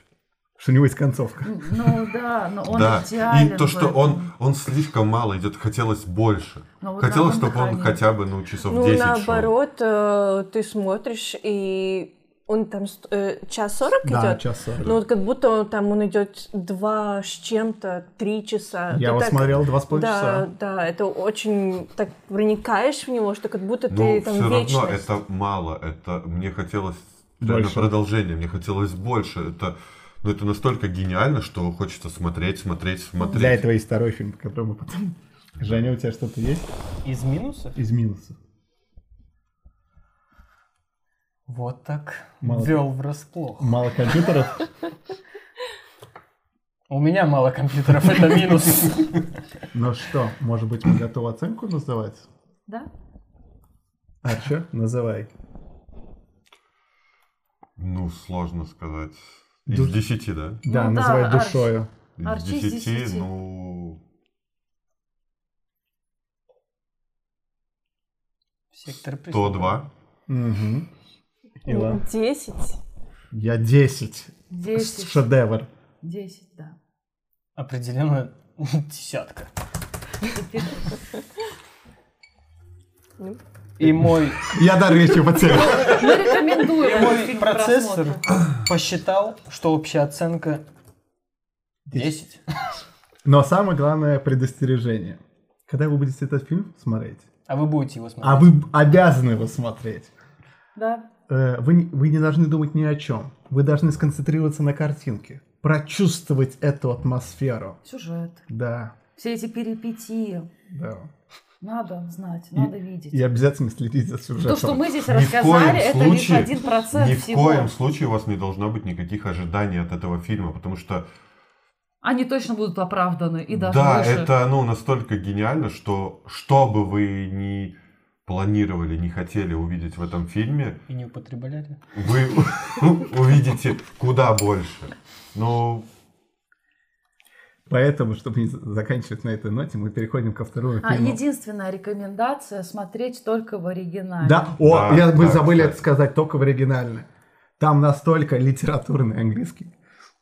Что у него есть концовка. Ну да, но он да, идеален и то, что он, он слишком мало идет, хотелось больше. Но вот хотелось, чтобы он хотя бы, ну, часов Ну, 10 шел. наоборот, э, ты смотришь, и он там э, час сорок Да, идет. час сорок. Ну, вот как будто он, там он идет два с чем-то, три часа. Я его так- смотрел два с Да, полчаса. да, это очень так проникаешь в него, что как будто Но ты там все равно вечность. это мало. Это мне хотелось Больше. продолжения, мне хотелось больше. Это, ну, это настолько гениально, что хочется смотреть, смотреть, смотреть. Для этого есть второй фильм, который мы потом... Женя, у тебя что-то есть Из минусов? из минусов? Вот так. Мало- Ввел врасплох. Мало компьютеров? У меня мало компьютеров, это минус. Ну что, может быть, мы готовы оценку называть? Да? Арчер, называй. Ну, сложно сказать. Из 10, да? Да, Ну называй душою. Из Арчи из 10, 10. ну... Сектор То преступления. Иван. Десять. Я 10. Десять. Шедевр. Десять, да. Определенно десятка. Ну. И мой, Я дар речи потерял. Мы рекомендуем и мой процессор посчитал, что общая оценка 10. Но самое главное предостережение. Когда вы будете этот фильм смотреть, А вы будете его смотреть. а вы обязаны его смотреть, Да. Э, вы, не- вы не должны думать ни о чем. Вы должны сконцентрироваться на картинке, прочувствовать эту атмосферу. Сюжет. Да, Все эти перипетии. да. Надо знать, надо видеть. И обязательно следить за сюжетом. То, что мы здесь Ни рассказали, это случае- лишь один процент Ни в всего. коем случае у вас не должно быть никаких ожиданий от этого фильма, потому что Они точно будут оправданы и даже да, выше. это ну настолько гениально, что что бы вы ни планировали, не хотели увидеть в этом фильме, И не употребляли. вы увидите куда больше. Ну, Поэтому, чтобы не заканчивать на этой ноте, мы переходим ко второму А, фильму. единственная рекомендация смотреть только в оригинале. Да, о, Да, я, мы да, забыли кстати. это сказать, только в оригинальной. Там настолько литературный английский.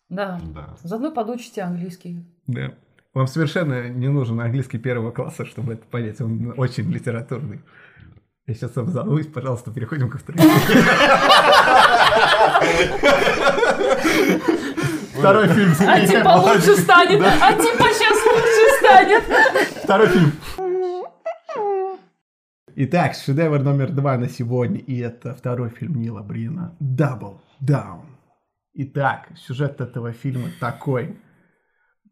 Да. да. Заодно подучите английский. Да. Вам совершенно не нужен английский первого класса, чтобы это понять. Он очень литературный. Я сейчас обзовусь, пожалуйста, переходим ко второму. Второй фильм. А типа лучше станет, а типа сейчас лучше станет. Второй фильм. Итак, шедевр номер два на сегодня, и это второй фильм Нила Брина «Double Down». Итак, сюжет этого фильма такой.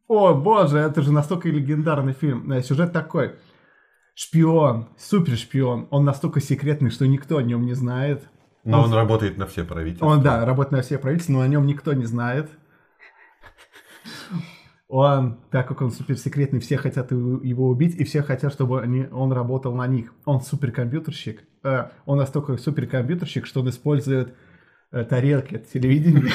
О, боже, это же настолько легендарный фильм. Э, Сюжет такой. Шпион, супер шпион. Он настолько секретный, что никто о нем не знает. Но он работает на все правительства. Он, да, работает на все правительства, но о нем никто не знает. Он, так как он суперсекретный, все хотят его убить, и все хотят, чтобы они, он работал на них. Он суперкомпьютерщик. Э, он настолько суперкомпьютерщик, что он использует э, тарелки от телевидения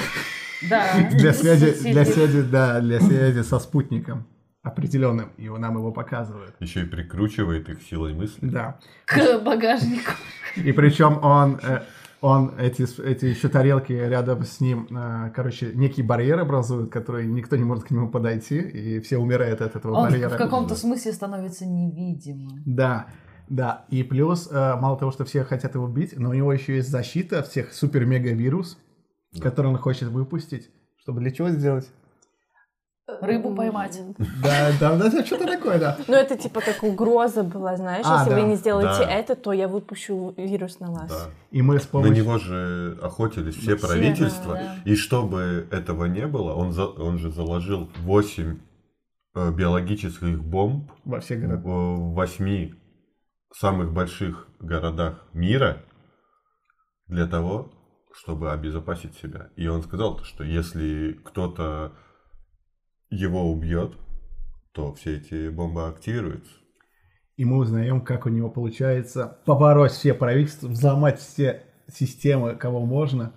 Да. для связи, для связи, да, для связи со спутником определенным. И нам его показывают. Еще и прикручивает их силой мысли. Да. К багажнику. И причем он, э, он эти, эти еще тарелки рядом с ним, э, короче, некий барьер образует, который никто не может к нему подойти, и все умирают от этого Он барьера. в каком-то смысле становится невидимым. Да, да. И плюс, э, мало того, что все хотят его убить, но у него еще есть защита всех супер-мега-вирус, который он хочет выпустить. Чтобы для чего сделать? Рыбу поймать. Да, да, да, что-то такое, да. Ну, это типа как угроза была, знаешь, А, если да. вы не сделаете Да. это, то я выпущу вирус на вас. Да. И мы с На помощью... него же охотились все Все, правительства. да. И чтобы этого не было, он, за- он же заложил 8 э, биологических бомб Во все в города. в восьми самых больших городах мира для того, чтобы обезопасить себя. И он сказал, что если кто-то его убьет, то все эти бомбы активируются. И мы узнаем, как у него получается побороть все правительства, взломать все системы, кого можно,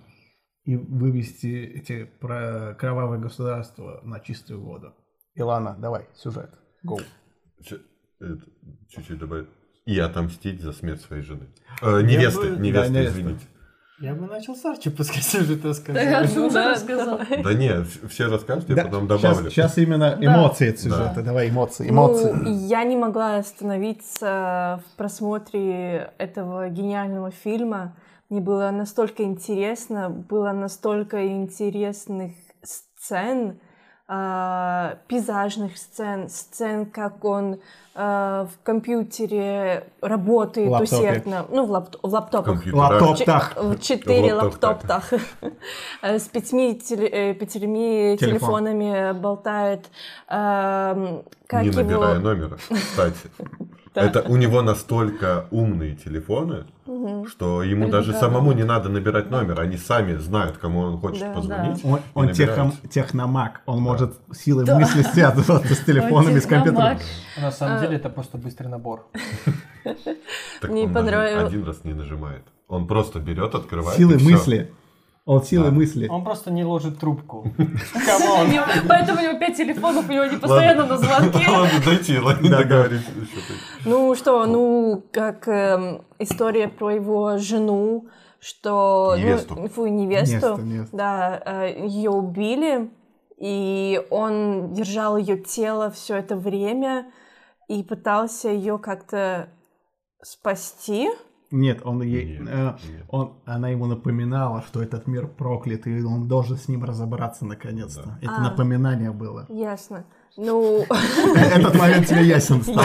и вывести эти кровавые государства на чистую воду. Илана, давай, сюжет. Go. Чуть-чуть добавить. И отомстить за смерть своей жены. Э, невесты, бы- да, невесты, невесты. извините. Я бы начал с Арчи, пускай сюжет Да, рассказал. я Ну уже да, рассказала. Да не, в- все расскажут, я Да, потом добавлю. сейчас именно Да. эмоции от сюжета. Давай, эмоции, эмоции. Ну, я не могла остановиться в просмотре этого гениального фильма. Мне было настолько интересно, было настолько интересных сцен, а, пейзажных сцен, сцен, как он а, в компьютере работает В лаптопе. усердно, ну, в, лапт- в лаптопах. Компьютера. Лаптоп. Ч- в четыре В лаптоптах. Э, С пятьми, э, пятерми Телефон. телефонами болтает. Эм, Как не его... набирая номера, кстати. Это у него настолько умные телефоны, что ему даже Да, самому не надо набирать номер. Они сами знают, кому он хочет Да, позвонить. Он, техномаг. Он может силой мысли связываться с телефонами, с компьютером. техномаг. На самом деле это просто быстрый набор. Так Мне он понравилось. один раз не нажимает. Он просто берет, открывает. Всё. мысли. Он силой Да. мысли. Он просто не ложит трубку. Поэтому у него пять телефонов, у него не постоянно на звонке. Ладно, дойти, ладно, договоримся. Ну что, ну, как эм, история про его жену, что... ну, Невесту. фу, невесту. Невесту, невесту. Да, ее убили, и он держал ее тело все это время и пытался ее как-то спасти. Нет, он ей, Нет, э, нет. он, она ему напоминала, что этот мир проклят, и он должен с ним разобраться наконец-то. Это А. напоминание было. Ясно. Ну, Этот момент тебе ясен стал.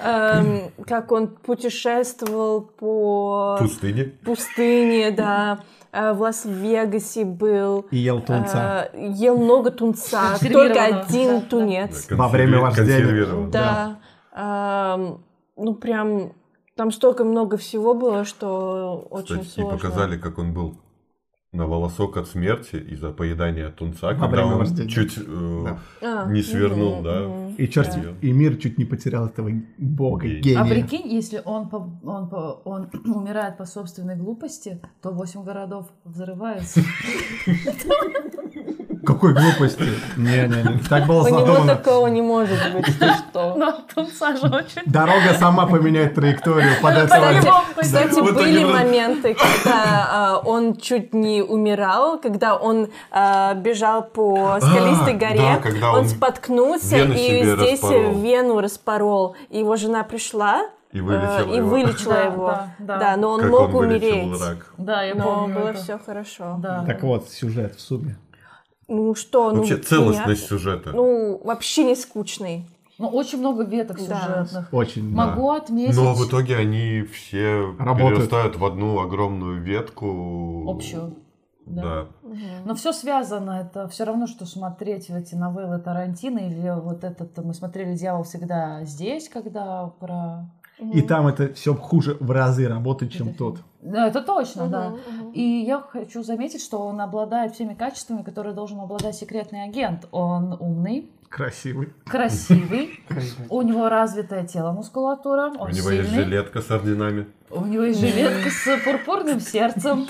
эм, как он путешествовал по Пустыне. пустыне, да, э, в Лас-Вегасе был. И ел тунца. э, ел много тунца, только один Да, да. тунец. Во время вождения. консервирован. Да. Ам, ну, прям, там столько много всего было, что очень Кстати, и сложно. показали, как он был на волосок от смерти из-за поедания тунца, Во когда он вождения. чуть э, Да. А, не свернул, мгм, да. мгм. И черт, Да. и мир чуть не потерял этого бога, Гений. гения. А прикинь, если он, по- он, по- он умирает по собственной глупости, то восемь городов взрываются. Какой глупости. Не-не-не, так было У него задумано. такого не может быть, ты что? Но тунца же очень... Дорога сама поменяет траекторию под Кстати, были моменты, когда а, он чуть не умирал, когда он а, бежал по скалистой А, горе, да, когда он споткнулся и здесь вену распорол. И его жена пришла И э, вылечила и его. вылечила Да, его. да, да. Да, но он Как мог он умереть. рак. Да, я Но помню было это. все хорошо. Да. Так вот, сюжет в сумме. Ну что, ну Вообще меня- целостность сюжета. Ну, вообще не скучный. Ну, очень много веток Да. сюжетных. Очень. Могу отметить Но в итоге они все Работают. перерастают в одну огромную ветку. общую. Да. Да. Но все связано. Это все равно, что смотреть эти новеллы Тарантино или вот этот мы смотрели «Дьявол всегда здесь», когда про... И там это все хуже в разы работает, чем Это тут. Да, это точно, да. И я хочу заметить, что он обладает всеми качествами, которые должен обладать секретный агент. Он умный, Красивый. красивый, у него развитое тело, мускулатура, У него есть жилетка с орденами. У него есть жилетка с пурпурным сердцем,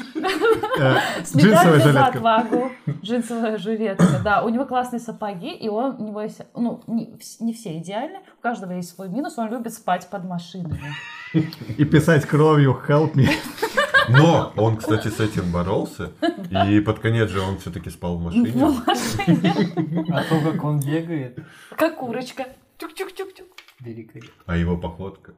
Э, с Джинсовая медалью за отвагу, джинсовая жилетка, да. У него классные сапоги, и он, у него есть, ну, не все идеальны, у каждого есть свой минус, он любит спать под машинами. И писать кровью «Help me». Но он, кстати, с этим боролся. И под конец же он все-таки спал в машине. В машине, А то, как он бегает, как курочка. Чук-чук-чук-чук. великолепно. А его походка.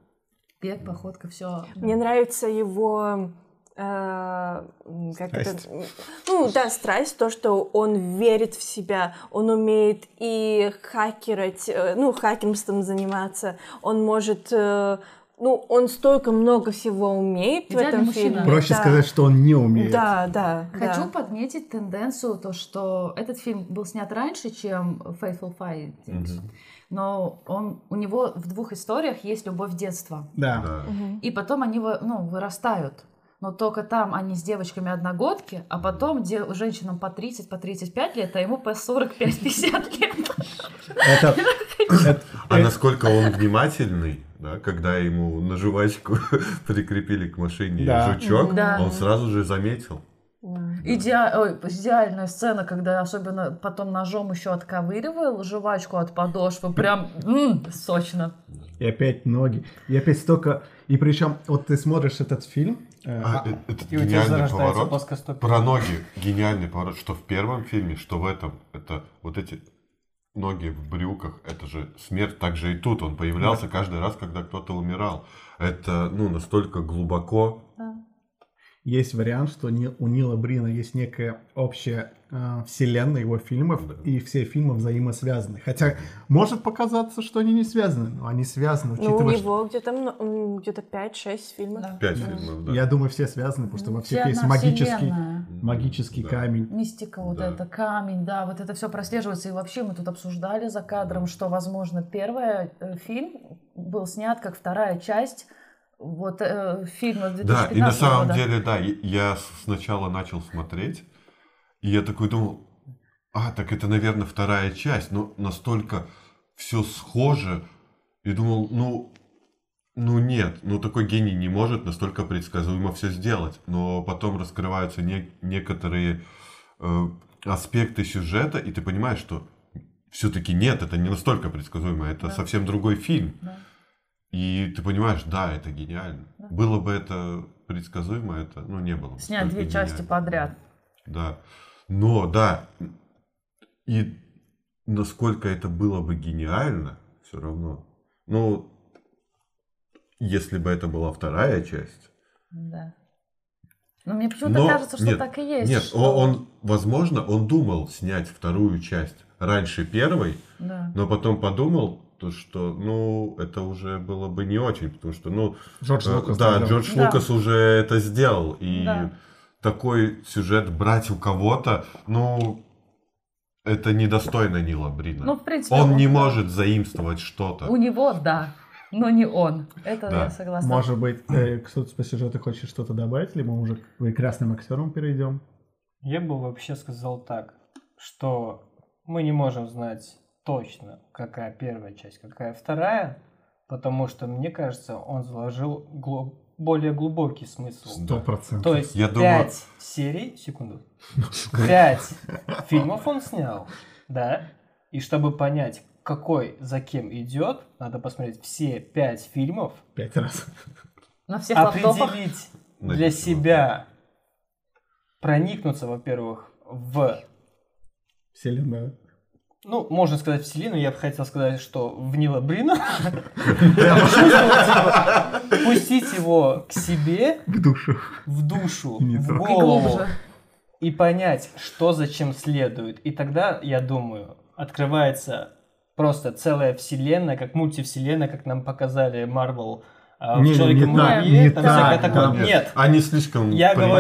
Бег, походка, все. Мне нравится его м, как Страсть. это, ну да, страсть, то, что он верит в себя, он умеет и хакерить, э, ну хакерством заниматься, он может, э, ну он столько много всего умеет в Идеальный этом мужчина. фильме. Проще да. сказать, что он не умеет. Да, да. Хочу да. подметить тенденцию, то, что этот фильм был снят раньше, чем Faithful Findings. Мгм. Но он, у него в двух историях есть любовь детства. Да. Да. И потом они ну, вырастают. Но только там они с девочками одногодки, а потом де- женщинам по 30, по 35 лет, а ему по 45-50 лет. Это, это- А э, насколько он внимательный, да, когда ему на жвачку прикрепили к машине Да. жучок, Да. он сразу же заметил. Да. Идеа- ой, идеальная сцена, когда особенно потом ножом еще отковыривал жвачку от подошвы. Прям м, сочно. И опять ноги. И опять столько... И причем, вот ты смотришь этот фильм, э, А, а- э, этот И у тебя гениальный зарождается поворот. плоскостопие. Про ноги. Гениальный поворот, что в первом фильме, что в этом. Это вот эти ноги в брюках. Это же смерть. Так же и тут. Он появлялся каждый раз, когда кто-то умирал. Это, ну, настолько глубоко. Есть вариант, что у Нила Брина есть некая общая э, вселенная его фильмов, Да. и все фильмы взаимосвязаны. Хотя может показаться, что они не связаны, но они связаны, Ну, у учитывая, что... него где-то где-то 5-6 фильмов. Да. Пять фильмов, да. Я думаю, все связаны, потому что во всех Вся есть магический, вселенная. магический Да. камень. Мистика, вот Да. это камень, да, вот это все прослеживается. И вообще мы тут обсуждали за кадром, что, возможно, первый э, фильм был снят как вторая часть вот э, фильма 2015 Да, и на самом года. деле, да, я сначала начал смотреть, и я такой думал, а, так это, наверное, вторая часть, но настолько все схоже, и думал, ну, Ну нет, ну такой гений не может настолько предсказуемо все сделать. Но потом раскрываются не- некоторые э, аспекты сюжета, и ты понимаешь, что все-таки нет, это не настолько предсказуемо, это Да. совсем другой фильм. Да. И ты понимаешь, да, это гениально. Да. Было бы это предсказуемо, это, ну, не было бы. Снять две части гениально. подряд. Да. Но, да, и насколько это было бы гениально, все равно. Ну, если бы это была вторая часть. Да. Но мне почему-то Но кажется, что нет, так и есть. Нет, что- он, он, возможно, он думал снять вторую часть раньше первой, Да. но потом подумал, то, что, ну, это уже было бы не очень, потому что, ну, Джордж э, Лукас. да. Джордж Да. Лукас уже это сделал, и Да. такой сюжет брать у кого-то, ну, это недостойно Нила Брина. Ну, в принципе, он не да. может заимствовать что-то. У него, да, но не он. Это Да. я согласна. Может быть, э, кто-то по сюжету хочет что-то добавить, либо мы уже к прекрасным актерам перейдем. Я бы вообще сказал так, что мы не можем знать точно, какая первая часть, какая вторая, потому что, мне кажется, он заложил гло- более глубокий смысл. Сто процентов. То есть Я думаю- пять серий, секунду, пять фильмов он снял, да, и чтобы понять, какой за кем идет, надо посмотреть все пять фильмов, Пять раз. На всех определить для себя, проникнуться, во-первых, в Вселенная. Ну, можно сказать вселенную, я бы хотел сказать, что в Нила Брина. Пустить его к себе, К душу. в душу, в голову, и понять, что зачем следует. И тогда, я думаю, открывается просто целая вселенная, как мультивселенная, как нам показали Марвел а, в Не, Человеке не так, муравье, не там так, всякое да. такое. Нет, Нет, они слишком Я говорю-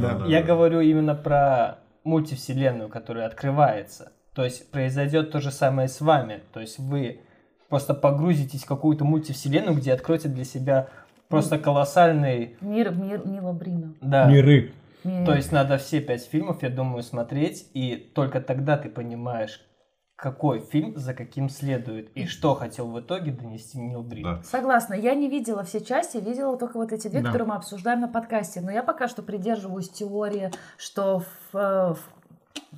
да. Я говорю именно про мультивселенную, которая открывается. То есть произойдет то же самое с вами. То есть вы просто погрузитесь в какую-то мультивселенную, где откроете для себя просто колоссальный... Мир, мир Нила Брина. Да. Миры. Мир. То есть надо все пять фильмов, я думаю, смотреть, и только тогда ты понимаешь, какой фильм за каким следует, и что хотел в итоге донести Нил Брин. Да. Согласна, я не видела все части, видела только вот эти две, Да. которые мы обсуждаем на подкасте. Но я пока что придерживаюсь теории, что в, э, в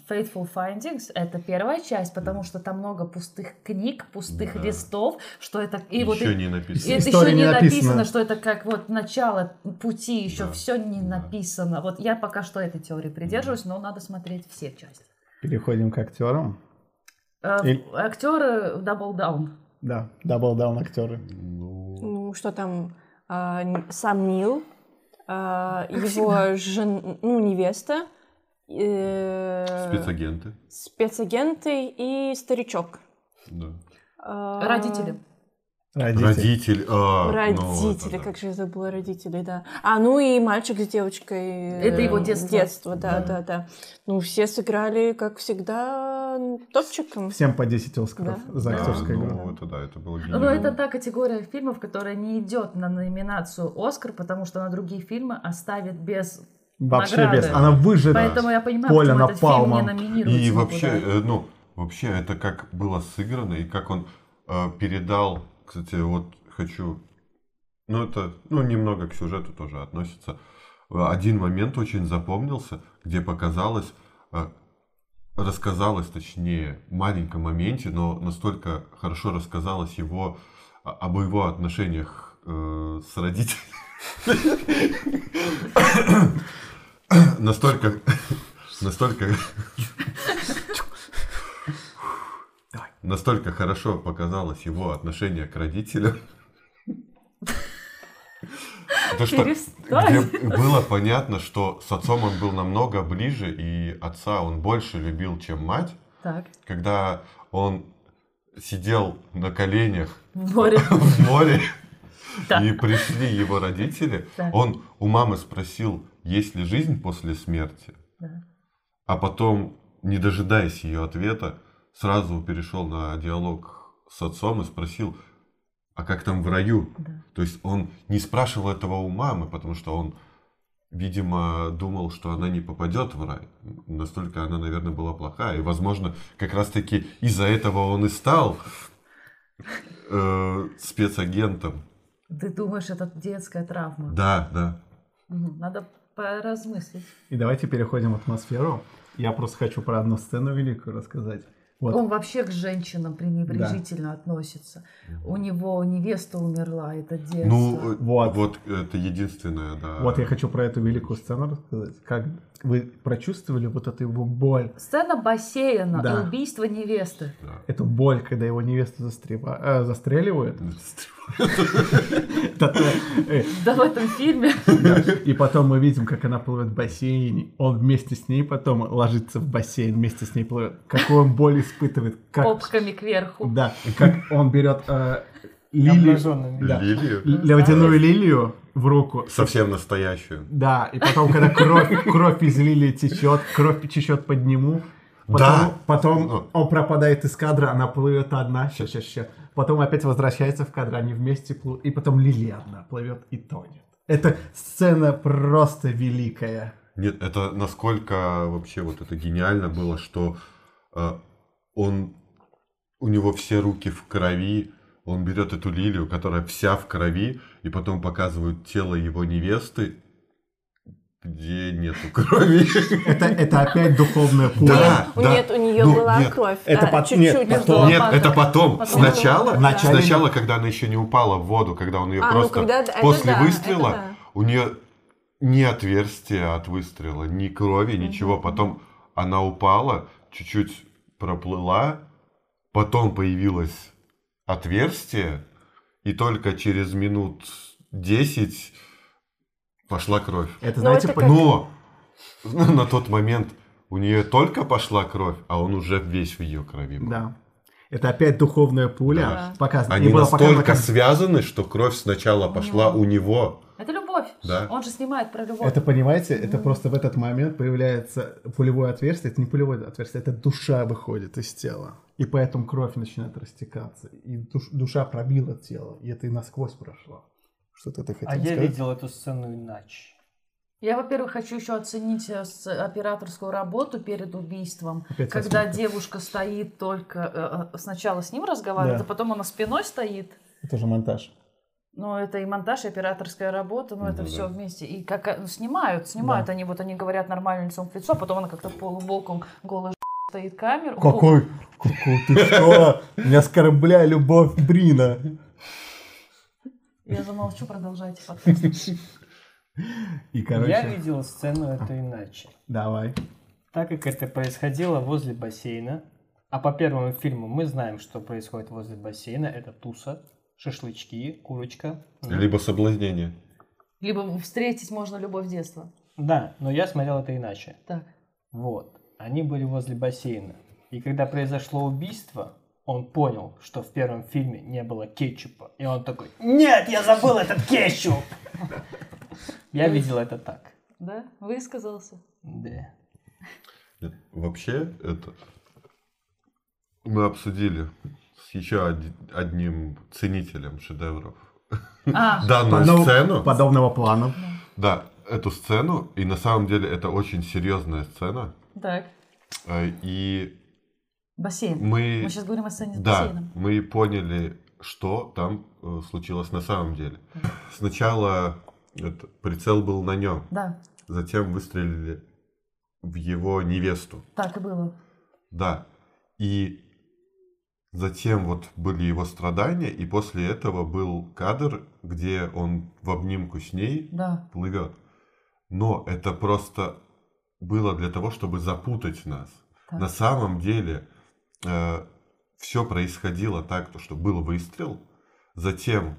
Faithful Findings это первая часть, потому что там много пустых книг, пустых Да. листов, что это и вот Еще и- не и написано. это еще не не написано. написана. что это как вот начало пути, еще Да. все не Да. написано. Вот я пока что этой теории придерживаюсь, но надо смотреть все части. Переходим к актерам. Э, И- Актеры Double Down. Да, Double Down актеры. Ну, Ну, что там, а, н- сам Нил, а, его жен, ну, невеста, э, спецагенты. спецагенты и старичок. Да. А, Родители. Родители. Родитель. а, ну, Родители, это да. как же я забыла родителей, да. А, ну и мальчик с девочкой. Это э, его детство. Детство, да, Да. да, да. Ну, все сыграли, как всегда, топчиком. Всем по 10 Оскаров Да. за Да, актерскую ну, игру. это да, это было Но гениально. это та категория фильмов, которая не идет на номинацию Оскар, потому что на другие фильмы оставит без. Вообще награды. без. Она выжжет. Поэтому я понимаю, Поля почему этот фильм не номинируется. И вообще, э, ну, вообще это как было сыграно, и как он э, передал, кстати, вот хочу, ну это, ну немного к сюжету тоже относится. Один момент очень запомнился, где показалось, э, рассказалось, точнее, в маленьком моменте, но настолько хорошо рассказалось его, а- об его отношениях э, с родителями. Настолько, настолько настолько хорошо показалось его отношение к родителям. То, что где было понятно, что с отцом он был намного ближе, и отца он больше любил, чем мать. Так, Когда он сидел на коленях в море. в море, и пришли его родители, Так. он у мамы спросил, есть ли жизнь после смерти. Да. А потом, не дожидаясь ее ответа, сразу перешел на диалог с отцом и спросил, а как там в раю? Да. То есть он не спрашивал этого у мамы, потому что он, видимо, думал, что она не попадет в рай. Настолько она, наверное, была плохая. И, возможно, как раз-таки из-за этого он и стал э, спецагентом. Ты думаешь, это детская травма? Да, да. Надо поразмыслить. И давайте переходим в атмосферу. Я просто хочу про одну сцену великую рассказать. Вот. Он вообще к женщинам пренебрежительно относится. У него невеста умерла, это детство. Ну, Вот. вот. это единственное, да. Вот я хочу про эту великую сцену рассказать. Как вы прочувствовали вот эту его боль, Сцена бассейна Да. и убийство невесты. эту боль, когда его невесту застрева- э, застреливают? Э, Да в этом фильме. И потом мы видим, как она плывет в бассейне. Он вместе с ней потом ложится в бассейн, вместе с ней плывет. Какую он боль испытывает. Как, Попками кверху. да, как он берет э, лилию, да, Лилию. л- водяную лилию в руку. Совсем настоящую. Да, и потом, когда кровь, кровь из лилии течет, кровь течет под нему. Потом, Да. потом Ну. он пропадает из кадра, она плывет одна, сейчас, сейчас, сейчас. Потом опять возвращается в кадр, они вместе плывут. И потом лилия одна плывет и тонет. Эта сцена просто великая. Нет, это насколько вообще вот это гениально было, что э, он, у него все руки в крови, он берет эту лилию, которая вся в крови, и потом показывают тело его невесты, где нету крови. Это, это опять духовная пуля. Да, да. Нет, у нее Ну, была нет, кровь. это а, пот- чуть-чуть нет, потом. Нет, это потом. Потом Сначала, В начале- сначала, когда она еще не упала в воду, когда он ее А, ну, просто когда- это после да, выстрела, это да. у нее ни отверстия от выстрела, ни крови, ничего. Потом она упала, чуть-чуть проплыла, потом появилось отверстие, и только через минут 10 пошла кровь. Это, Но знаете, это по- как- Но на тот момент у нее только пошла кровь, а он уже весь в ее крови был. Да. Это опять духовная пуля. Да. Показано. Они показано, настолько как- связаны, что кровь сначала пошла у него. Это любовь. Да. Он же снимает про любовь. Это, понимаете, это просто в этот момент появляется пулевое отверстие. Это не пулевое отверстие, это душа выходит из тела. И поэтому кровь начинает растекаться. И душ- душа пробила тело. И это и насквозь прошло. Что-то ты хотел А я сказать? видел эту сцену иначе. Я, во-первых, хочу еще оценить э, с- операторскую работу перед убийством. Опять когда смехом. девушка стоит только... э, э, сначала с ним разговаривает, Да. а потом она спиной стоит. Это же монтаж. Ну, это и монтаж, и операторская работа, ну, это Ну все да. вместе. И как э, ну, снимают, снимают Да. они, вот они говорят нормально лицом в лицо, а потом она как-то полубоком голая стоит камеру. Какой? Какой ты что? Не оскорбляй любовь Брина. Я замолчу, продолжайте подкаст. И, Я короче, видел сцену эту иначе. давай. Так как это происходило возле бассейна, а по первому фильму мы знаем, что происходит возле бассейна, это туса, шашлычки, курочка. Либо соблазнение. Либо встретить можно любовь детства. Да, но я смотрел это иначе. Так. Вот. Они были возле бассейна. И когда произошло убийство, он понял, что в первом фильме не было кетчупа. И он такой, нет, я забыл этот кетчуп! Я видел это так. Да? Высказался. Да. Нет, Вообще, это мы обсудили с еще одним ценителем шедевров А, данную сцену. Подобного плана. Да, эту сцену, и на самом деле это очень серьезная сцена. так. Э, И Бассейн. мы, Мы сейчас говорим о сцене с да, бассейном. мы поняли, что там э, случилось на самом деле. Сначала это, прицел был на нем, Да, затем выстрелили в его невесту. так и было. Да. И затем вот были его страдания, и после этого был кадр, где он в обнимку с ней Да. плывет. Но это просто было для того, чтобы запутать нас. Так. На самом деле все происходило так, то, что был выстрел, затем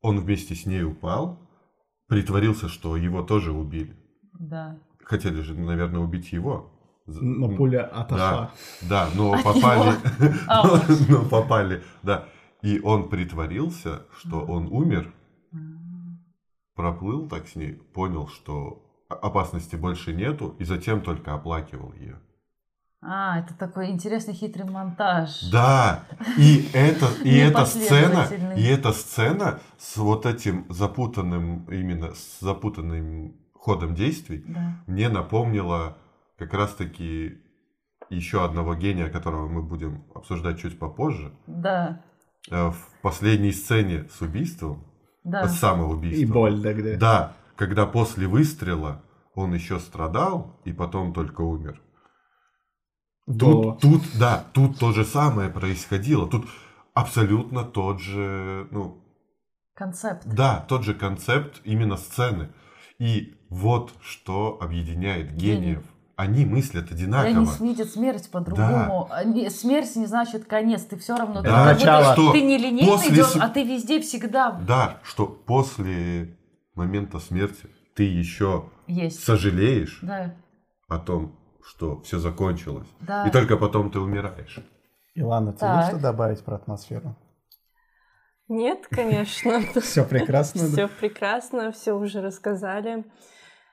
он вместе с ней упал, притворился, что его тоже убили. Да. Хотели же, наверное, убить его. Но пуля отошла. да, но От попали, но попали, да. И он притворился, что он умер, проплыл так с ней, понял, что опасности больше нету, и затем только оплакивал ее. А, это такой интересный хитрый монтаж. Да, и это, и эта сцена, и эта сцена с вот этим запутанным, именно с запутанным ходом действий, Да. мне напомнила как раз-таки еще одного гения, которого мы будем обсуждать чуть попозже. Да. Э, В последней сцене с убийством Да. самоубийства. И боль тогда. Да, когда после выстрела он еще страдал и потом только умер. Тут, тут, да, тут то же самое происходило. Тут абсолютно тот же, ну, Концепт. да, тот же концепт именно сцены. И вот что объединяет гениев. Они мыслят И они одинаково. видят смерть по-другому. Они- Смерть не значит конец. Ты все равно... ты Да, будто начало. что Ты не линейно после идешь, а ты везде всегда Да, что после момента смерти ты еще есть. сожалеешь Да, о том, что все закончилось. да. И только потом ты умираешь. Илана, тебе Так. что добавить про атмосферу? Нет, конечно. Все прекрасно? Все прекрасно, все уже рассказали.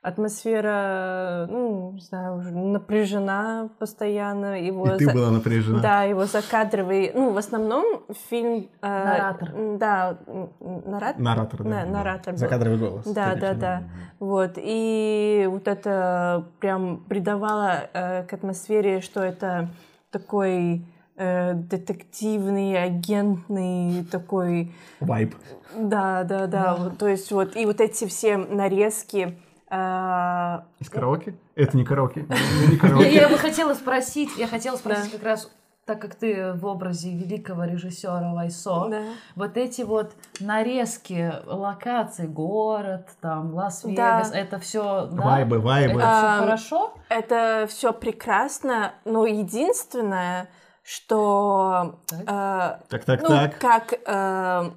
Атмосфера, ну, не знаю, уже напряжена постоянно. Его И ты за- была напряжена. Да, его закадровый, ну, в основном фильм... э, Наратор. Да, м, наратор? Наратор, да. Да, наратор был. Закадровый голос. Да, да, конечно. да. Вот. И вот это прям придавало э, к атмосфере, что это такой э, детективный, агентный такой... Вайб. Да, да, да. Вот, то есть вот... И вот эти все нарезки... э, Из караоке? Это не караоке. Я, бы хотела спросить, я хотела спросить как раз, так как ты в образе великого режиссера Вайсо, да. вот эти вот нарезки локаций, город, там, Лас-Вегас, Да. это все, да? Вайбы, Это вайбы. все хорошо? Это все прекрасно, но единственное, что Так. э, Так, так, ну, так. как э,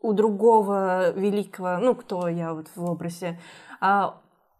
у другого великого, ну, кто я вот в образе, а,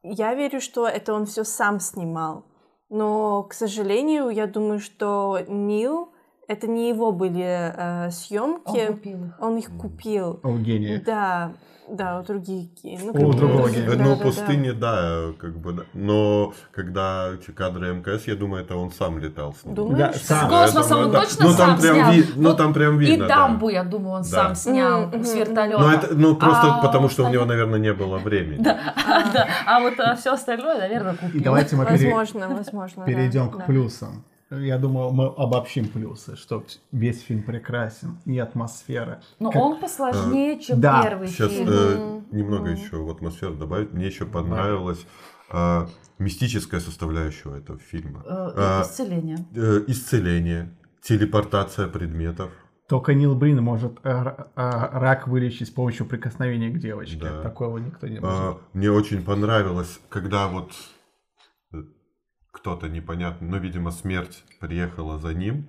я верю, что это он все сам снимал. Но, к сожалению, я думаю, что Нил, это не его были э, Он съемки, купил их. он их купил. О, гений. Да, да, у других. ки- Ну, У другого да, гения. В да, ну, да, пустыне, да, как бы, да. Но когда кадры МКС, я думаю, это он сам летал с ним. Думаешь? Да, С сам. космоса он да. точно ну, там сам прям снял? ви- Ну, Вот там прям видно, И да. дамбу, я думаю, он Да. сам снял Мгм, с вертолета. Ну, это, ну, просто А потому, что у него, остальное- наверное, не было времени. Да, а вот все остальное, наверное, купил. И давайте мы пере- Возможно, возможно. да, перейдем к да. плюсам. Я думаю, мы обобщим плюсы, что весь фильм прекрасен, и атмосфера. Но Как- он посложнее, чем да, первый Сейчас фильм. э, немного Мгм. еще в атмосферу добавить. Мне еще понравилась э, мистическая составляющая этого фильма. Э, А, Исцеление. Э, исцеление, телепортация предметов. Только Нил Брин может э, рак вылечить с помощью прикосновения к девочке. Да. Такого никто не А, может. Мне очень понравилось, когда вот кто-то непонятный, но, видимо, смерть приехала за ним,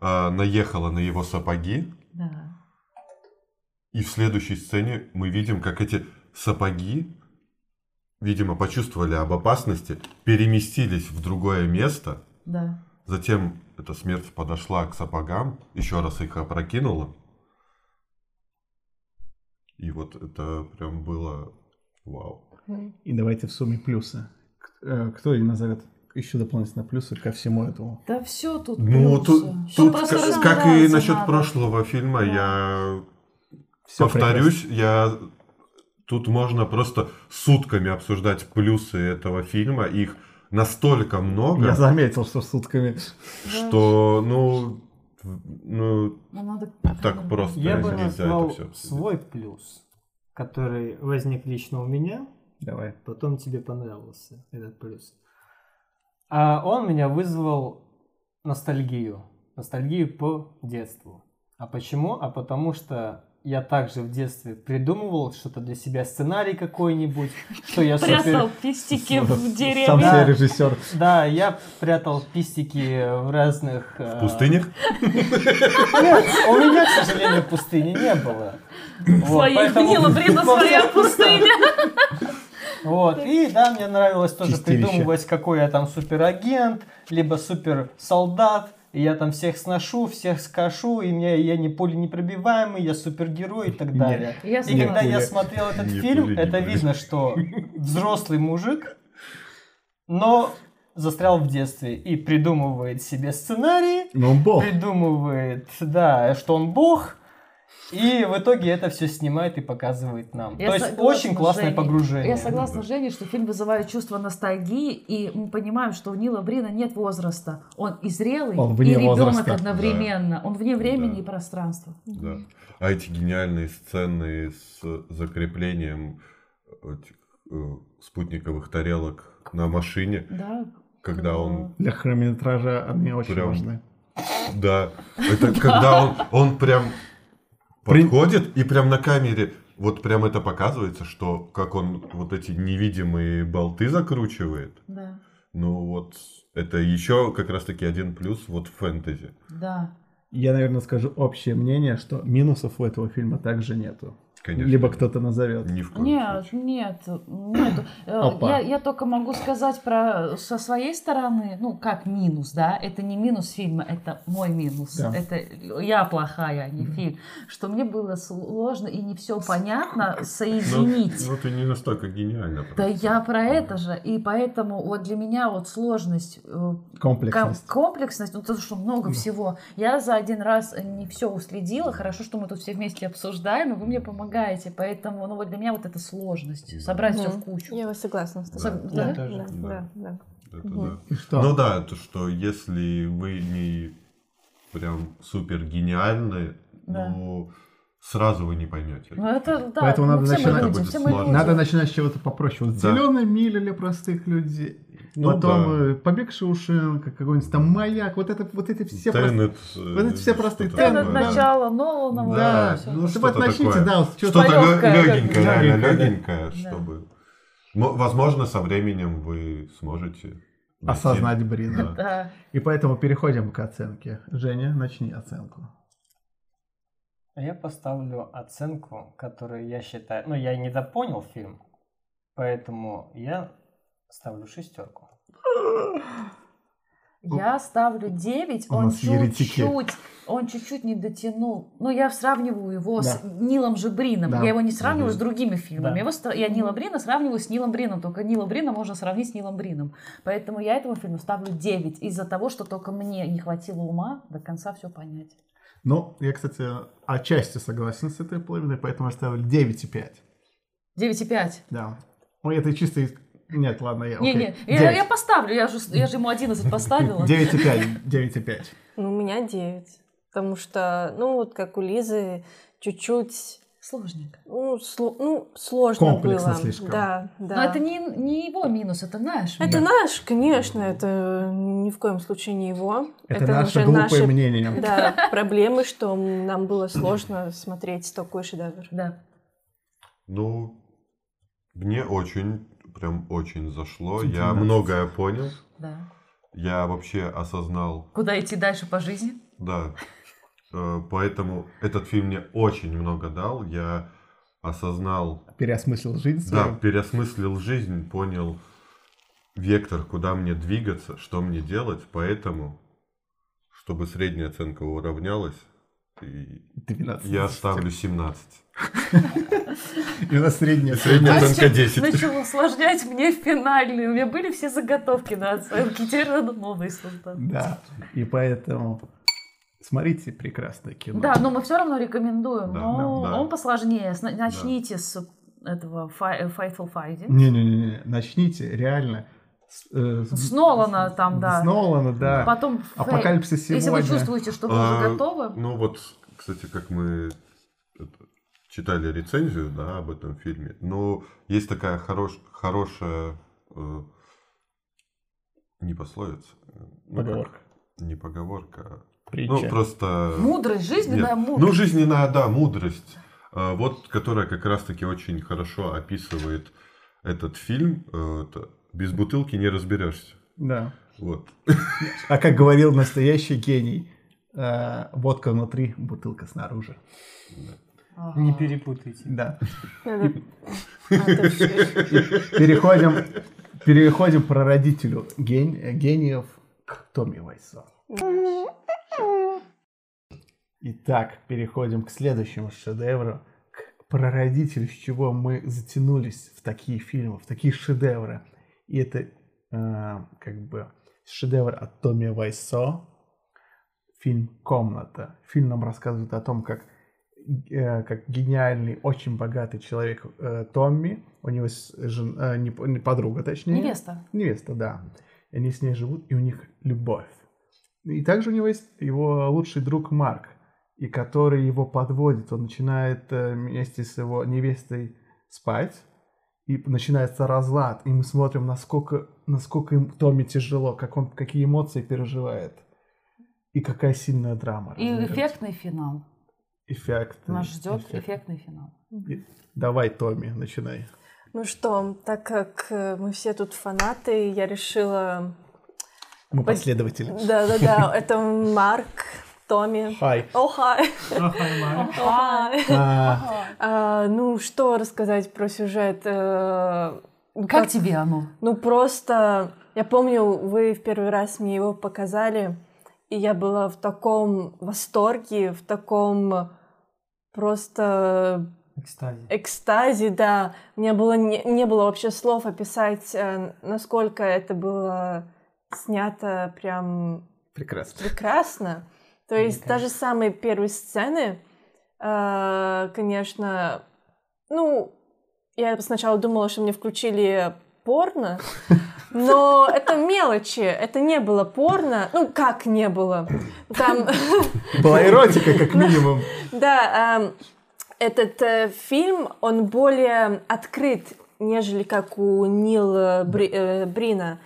а, наехала на его сапоги, Да. и в следующей сцене мы видим, как эти сапоги, видимо, почувствовали об опасности, переместились в другое место, Да. затем эта смерть подошла к сапогам, еще раз их опрокинула, и вот это прям было вау. И давайте в сумме плюсы. Э, Кто назовет еще дополнительно плюсы ко всему этому? Да все тут Ну, плюсы. тут, тут просто ка- как, и насчет надо. прошлого фильма, Да. я Всё повторюсь, я тут можно просто сутками обсуждать плюсы этого фильма, их настолько много, Я заметил, что сутками. что ну, ну Ну, надо так просто Я бы нельзя назвал это все. свой плюс, который возник лично у меня, Давай. потом тебе понравился этот плюс. А он меня вызвал ностальгию. Ностальгию по детству. А почему? А потому что я также в детстве придумывал что-то для себя, сценарий какой-нибудь, что я Прятал супер... пистики в Сам деревне. себе режиссер. Да, я прятал пистики в разных... э, В пустынях? Нет, у меня, к сожалению, пустыни не было. Вот, Своей поэтому- Нила Брина во своя пустыня. Вот, и да, мне нравилось тоже Чистилище. придумывать, какой я там суперагент, либо суперсолдат, и я там всех сношу, всех скашу, и мне, я не пули непробиваемый, я супергерой и так далее. Я И когда я смотрел этот Не фильм, пули, это пули. видно, что взрослый мужик, но застрял в детстве и придумывает себе сценарии, Но он бог. придумывает, да, что он бог, И в итоге это все снимает и показывает нам. Я То есть очень классное Женей. погружение. Я согласна с Женей, что фильм вызывает чувство ностальгии, и мы понимаем, что у Нила Брина нет возраста. Он и зрелый, Он вне и ребенок возраста. одновременно. Он вне времени Да. и пространства. Да. А эти гениальные сцены с закреплением этих, э, спутниковых тарелок на машине, Да. когда он Для хронометража они очень Прям важны. Да, это когда он, он прям При- подходит и прям на камере вот прям это показывается, что как он вот эти невидимые болты закручивает. Да. Ну вот это еще как раз таки один плюс вот в фэнтези. Да. Я, наверное, скажу общее мнение, что минусов у этого фильма также нету. Конечно. Либо кто-то назовет. Ни в коем Нет, случае. нет, нет. Э. Я, я только могу сказать про со своей стороны, ну как минус, да, это не минус фильма, это мой минус, Да. это я плохая, а не фильм, что мне было сложно и не все понятно Ну, соединить. ну, ты не настолько гениально. Да я про это же, и поэтому вот для меня вот сложность, э, Комплексность. ком- комплексность, ну то, что много всего. Я за один раз не все уследила, хорошо, что мы тут все вместе обсуждаем, и вы мне помогаете, поэтому, ну вот для меня вот эта сложность, собрать все в кучу. Я согласна с тобой. Да, да? да, да, да, да. Это Мгм. да. И что? Ну да, то что если вы не прям супер гениальны, Да. ну сразу вы не поймете. Ну это, да, Поэтому ну, надо начинать. люди. Надо начинать с чего-то попроще. Вот Да. зеленая миля для простых людей. Ну Потом да. э, побег Шоушенка, какой-нибудь там маяк. Вот это вот эти все простые. Тенет, э, вот эти все простые Тенет, да. начало Нолана, вот Да, всё. ну Вот что-то начните, такое. да, вот Что-то легенькое, реально легенькое, да. легенькое, чтобы... Мо- Возможно, со временем вы сможете найти- Осознать Брина. Да. И поэтому переходим к оценке. Женя, начни оценку. А Я поставлю оценку, которую я считаю... Ну, я недопонял фильм, поэтому я ставлю шестерку. Я ставлю 9, У он чуть-чуть, он чуть-чуть не дотянул. Ну, я сравниваю его с Да. Нилом же Брином. Да. Я его не сравниваю с другими фильмами. Да. Его ста- я Нила Брина сравниваю с Нилом Брином. Только Нила Брина можно сравнить с Нилом Брином. Поэтому я этому фильму ставлю 9. Из-за того, что только мне не хватило ума до конца все понять. Ну, я, кстати, отчасти согласен с этой половиной, поэтому я ставлю 9,5. 9,5. Да. Ну, это чисто... Нет, ладно, я... Не, не, я, 9. я поставлю, я же, я же ему 11 поставила. 9,5. 9,5. Ну, у меня 9. Потому что, ну, вот как у Лизы, чуть-чуть, Сложненько. ну, сло- ну сложно Комплексно было. слишком. Да, да. Но это не, не его минус, это наш Это минус. наш, конечно, это ни в коем случае не его. Это, наше глупое наши мнение. да, проблемы, что нам было сложно смотреть такой шедевр. Да. Ну, мне очень, прям очень зашло. Я многое понял. Да. Я вообще осознал, Куда идти дальше по жизни? да. Э, Поэтому этот фильм мне очень много дал. Я осознал, Переосмыслил жизнь да, свою. переосмыслил жизнь, понял вектор, куда мне двигаться, что мне делать. Поэтому, чтобы средняя оценка уравнялась, 12. я ставлю 17. И у нас средняя. Средняя оценка 10. Начал усложнять мне финальный. У меня были все заготовки на оценки. Теперь надо новые создать. Да. И поэтому смотрите прекрасное кино. Да, но мы все равно рекомендуем. Но он посложнее. Начните с этого Fi- Fightful Fighting. Не-не-не, начните, реально. С, э, Нолана там, да. С Нолана, да. Потом Фей- Апокалипсис Если вы сегодня. чувствуете, что вы А, уже готовы, Ну вот, кстати, как мы читали рецензию, да, об этом фильме. Но есть такая хорош, хорошая э, не пословица, э, ну, как- Поговорка. не поговорка, а, Притча. ну просто мудрость, жизненная Нет. мудрость. Ну, жизненная, да, мудрость. А, Вот, которая как раз-таки очень хорошо описывает этот фильм. э, это «Без бутылки не разберешься». Да. Вот. А как говорил настоящий гений, э, водка внутри, бутылка снаружи. Не перепутайте. Да. Переходим, переходим про родителю ген- гениев к Томми Вайсо. Итак, переходим к следующему шедевру, к прародителю, с чего мы затянулись в такие фильмы, в такие шедевры. И это э, как бы шедевр от Томми Вайсо, фильм «Комната». Фильм нам рассказывает о том, как э, как гениальный, очень богатый человек э, Томми. У него есть жен- э, не не подруга, точнее. Невеста. Невеста, да. И они с ней живут, и у них любовь. И также у него есть его лучший друг Марк, и который его подводит. Он начинает э, вместе с его невестой спать, и начинается разлад. И мы смотрим, насколько, насколько им Томми тяжело, как он, какие эмоции переживает. И какая сильная драма. И эффектный финал. Эффект. Нас ждет эффект. эффектный финал. И- Давай, Томми, начинай. Ну что, так как мы все тут фанаты, я решила... Мы Пос- последователи. Да-да-да, это Марк, Томми. Хай. О, хай. А, А, Ну, что рассказать про сюжет? Э, ну, Как тебе оно? Ну, просто... Я помню, вы в первый раз мне его показали, и я была в таком восторге, в таком просто Экстазе. экстазе, да. У меня было не, не было вообще слов описать, э, насколько это было снято прям прекрасно. прекрасно. То есть даже самые первые сцены, э, конечно, ну, я сначала думала, что мне включили порно, но это мелочи, это не было порно. Ну, как не было? Там, Была эротика, как минимум. да, эм, этот э, фильм, он более открыт, нежели как у Нила э, Брина.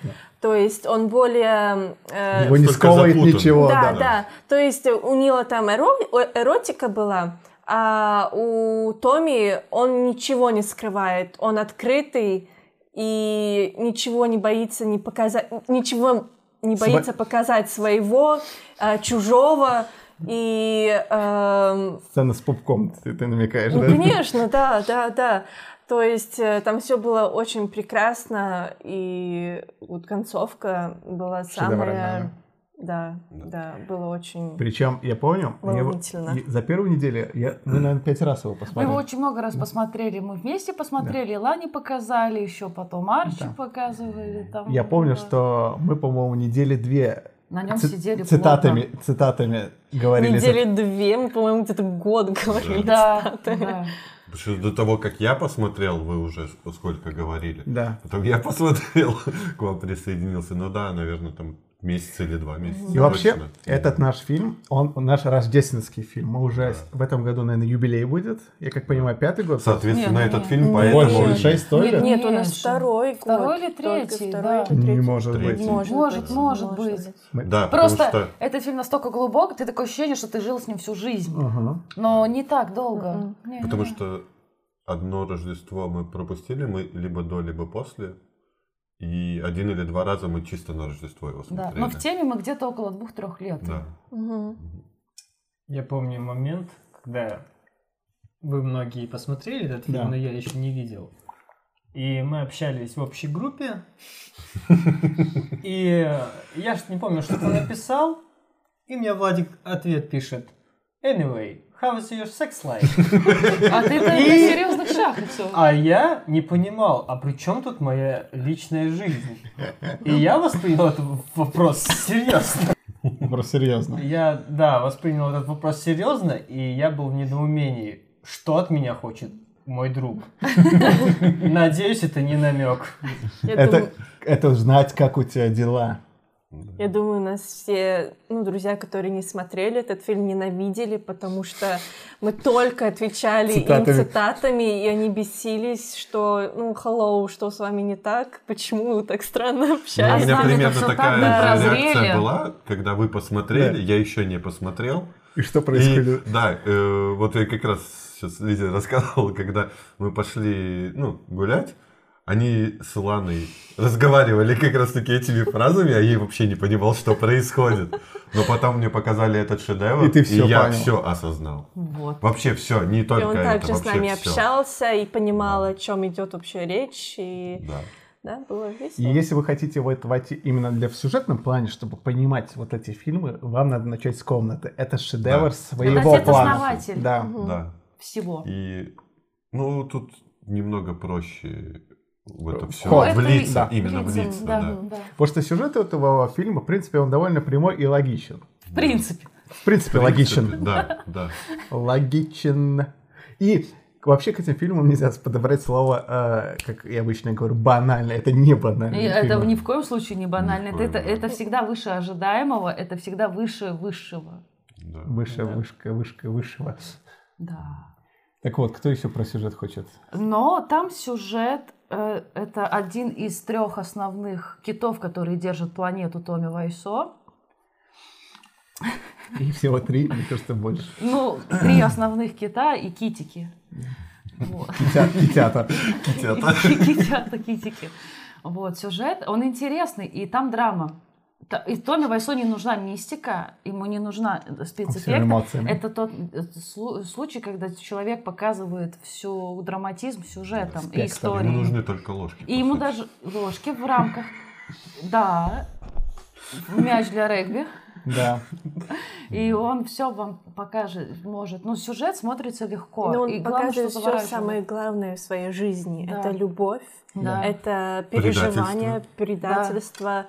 То есть он более... э, Его не сковывает запутан. ничего, да, да. да, То есть у Нила там эро- э, эротика была, а у Томи он ничего не скрывает. Он открытый и ничего не боится не показать, ничего не боится показать своего, э, чужого. И эм, Сцена с пупком, ты, ты намекаешь, ну, да? конечно, да, да, да. То есть э, там все было очень прекрасно, и вот концовка была самая... Шедевральная. Да, да, было очень... Причем, я помню, я за первую неделю я, мы, наверное, пять раз его Мы посмотрели. его очень много раз посмотрели. Мы вместе посмотрели, Лане показали, еще потом Арчи Да. показывали. Там Я помню, было. что мы, по-моему, недели две на нем ци- сидели цитатами, цитатами говорили. за- Недели две, мы, по-моему, где-то год говорили. плотно. Да, цитаты. да. Потому что до того, как я посмотрел, вы уже сколько говорили. Да. Потом я посмотрел, к вам присоединился. Ну да, наверное, там месяц или два месяца. И вообще, точно. этот наш фильм, он наш рождественский фильм. Мы уже в этом году, наверное, юбилей будет. Я как понимаю, пятый год. Соответственно, Не, ну этот не. фильм Не, поэтому... Больше, шесть, сто Нет? Нет, у нас второй год. Второй или третий, второй да. Не третий. может быть. Третий. Может, Может, быть, может быть. Да, Просто что... этот фильм настолько глубок, ты такое ощущение, что ты жил с ним всю жизнь. Ага. Но не так долго. Не, Потому что одно Рождество мы пропустили, мы либо до, либо после. И один или два раза мы чисто на Рождество его Да, смотрели. но в теме мы где-то около двух-трех лет. Да. Мгм. Я помню момент, когда вы многие посмотрели этот фильм, Да. но я еще не видел. И мы общались в общей группе. И я ж не помню, что ты написал. И мне Владик ответ пишет. Anyway, how is your sex life? А ты это на И- все. А я не понимал, а при чем тут моя личная жизнь? И я воспринял этот вопрос серьезно. Просто серьезно. Я, да, воспринял этот вопрос серьезно, и я был в недоумении, что от меня хочет мой друг. Надеюсь, это не намек. Это, это знать, как у тебя дела. Я думаю, нас все, ну, друзья, которые не смотрели этот фильм, ненавидели, потому что мы только отвечали Цитатами. им цитатами, и они бесились, что, ну, hello, что с вами не так, почему вы так странно Ну, у общаетесь. меня примерно такая прозрели. реакция была, когда вы посмотрели, Да. я еще не посмотрел. И что И, происходит? да, э, вот я как раз сейчас Лизе рассказывал, когда мы пошли ну, гулять, они с Иланой разговаривали как раз таки этими фразами, а я вообще не понимал, что происходит. Но потом мне показали этот шедевр, И ты всё я понял. все осознал. Вот. Вообще все, не И только он это, также с нами всё. общался и понимал, о чем идет вообще речь, и, Да. да, было И весело. если вы хотите вот войти именно для в сюжетном плане, чтобы понимать вот эти фильмы, вам надо начать с комнаты. Это шедевр Да. своего Это плана. отец-основатель. Да. Мгм. Да. Всего. И, ну, тут немного проще в это все. Это влиться, и- именно Влиться, влиться, да, да. да. Потому что сюжет этого фильма, в принципе, он довольно прямой и логичен. В принципе. В принципе, логичен. Да, да. Логичен. И вообще к этим фильмам нельзя подобрать слово, э, как я обычно говорю, банально. Это не банально. это ни в коем случае не банально. В Это, это, да. это всегда выше ожидаемого, это всегда выше высшего. да. Выше, вышка, вышка, высшего. Да. Так вот, кто еще про сюжет хочет? Но там сюжет это один из трех основных китов, которые держат планету Томи Вайсо. И всего три, мне кажется, больше. Ну, три основных кита и китики. Вот. Китя- Китята. Китята, китики. Вот, сюжет, он интересный, и там драма. И Томе Вайсо не нужна мистика, ему не нужна Он всё спецэффект. эмоциями. Это тот э, слу- случай, когда человек показывает всю драматизм сюжетом и Спектр. Ему историей. нужны только ложки. И ему сути. даже ложки в рамках. Да, мяч для регби. Да. И он все вам покажет, может. Ну, сюжет смотрится легко. Но он и главное, что показывает все завораживает. самое главное в своей жизни. Да. Это любовь, Да. это Предательство. переживание, предательство, а, э,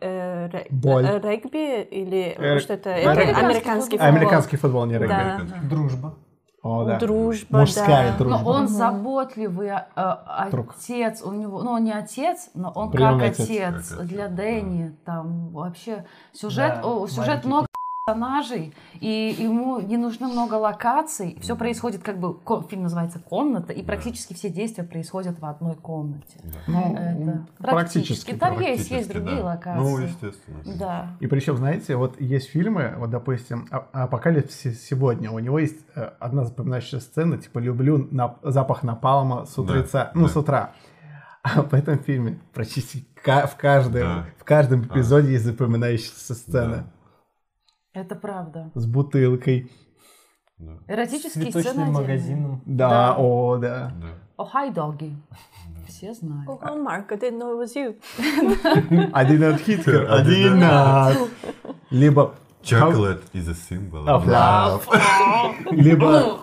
ре- Боль. э, регби или Э, что это? регби. Это американский А, футбол. Американский футбол, не регби. Да. Дружба. О, да. Дружба, Мужская да. дружба. Но он заботливый а, Друг. отец, у него, ну он не отец, но он Приемный как отец. отец, для да. Дэнни, там вообще сюжет, Да, о, сюжет много персонажей, и ему не нужно много локаций, все происходит как бы, фильм называется «Комната», и практически все действия происходят в одной комнате. Ну, Это практически. Там есть, есть Практически, другие да. локации. Ну, естественно. Да. И причем, знаете, вот есть фильмы, вот, допустим, «А- «Апокалипсис сегодня», у него есть э, одна запоминающая сцена, типа «Люблю на- запах напалма с утреца», ну, да. с утра. А в этом фильме практически в каждом, Да. в каждом эпизоде есть запоминающаяся сцена Да. Это правда. с бутылкой. Да. Эротические сцены Цветочным отдельные. магазином. Да, Да. о, да. Да. Oh, hi, doggy. Все знают. Oh, Mark, I didn't know it was you. I did not hit her, I did not... Либо Chocolate is a symbol of love. Либо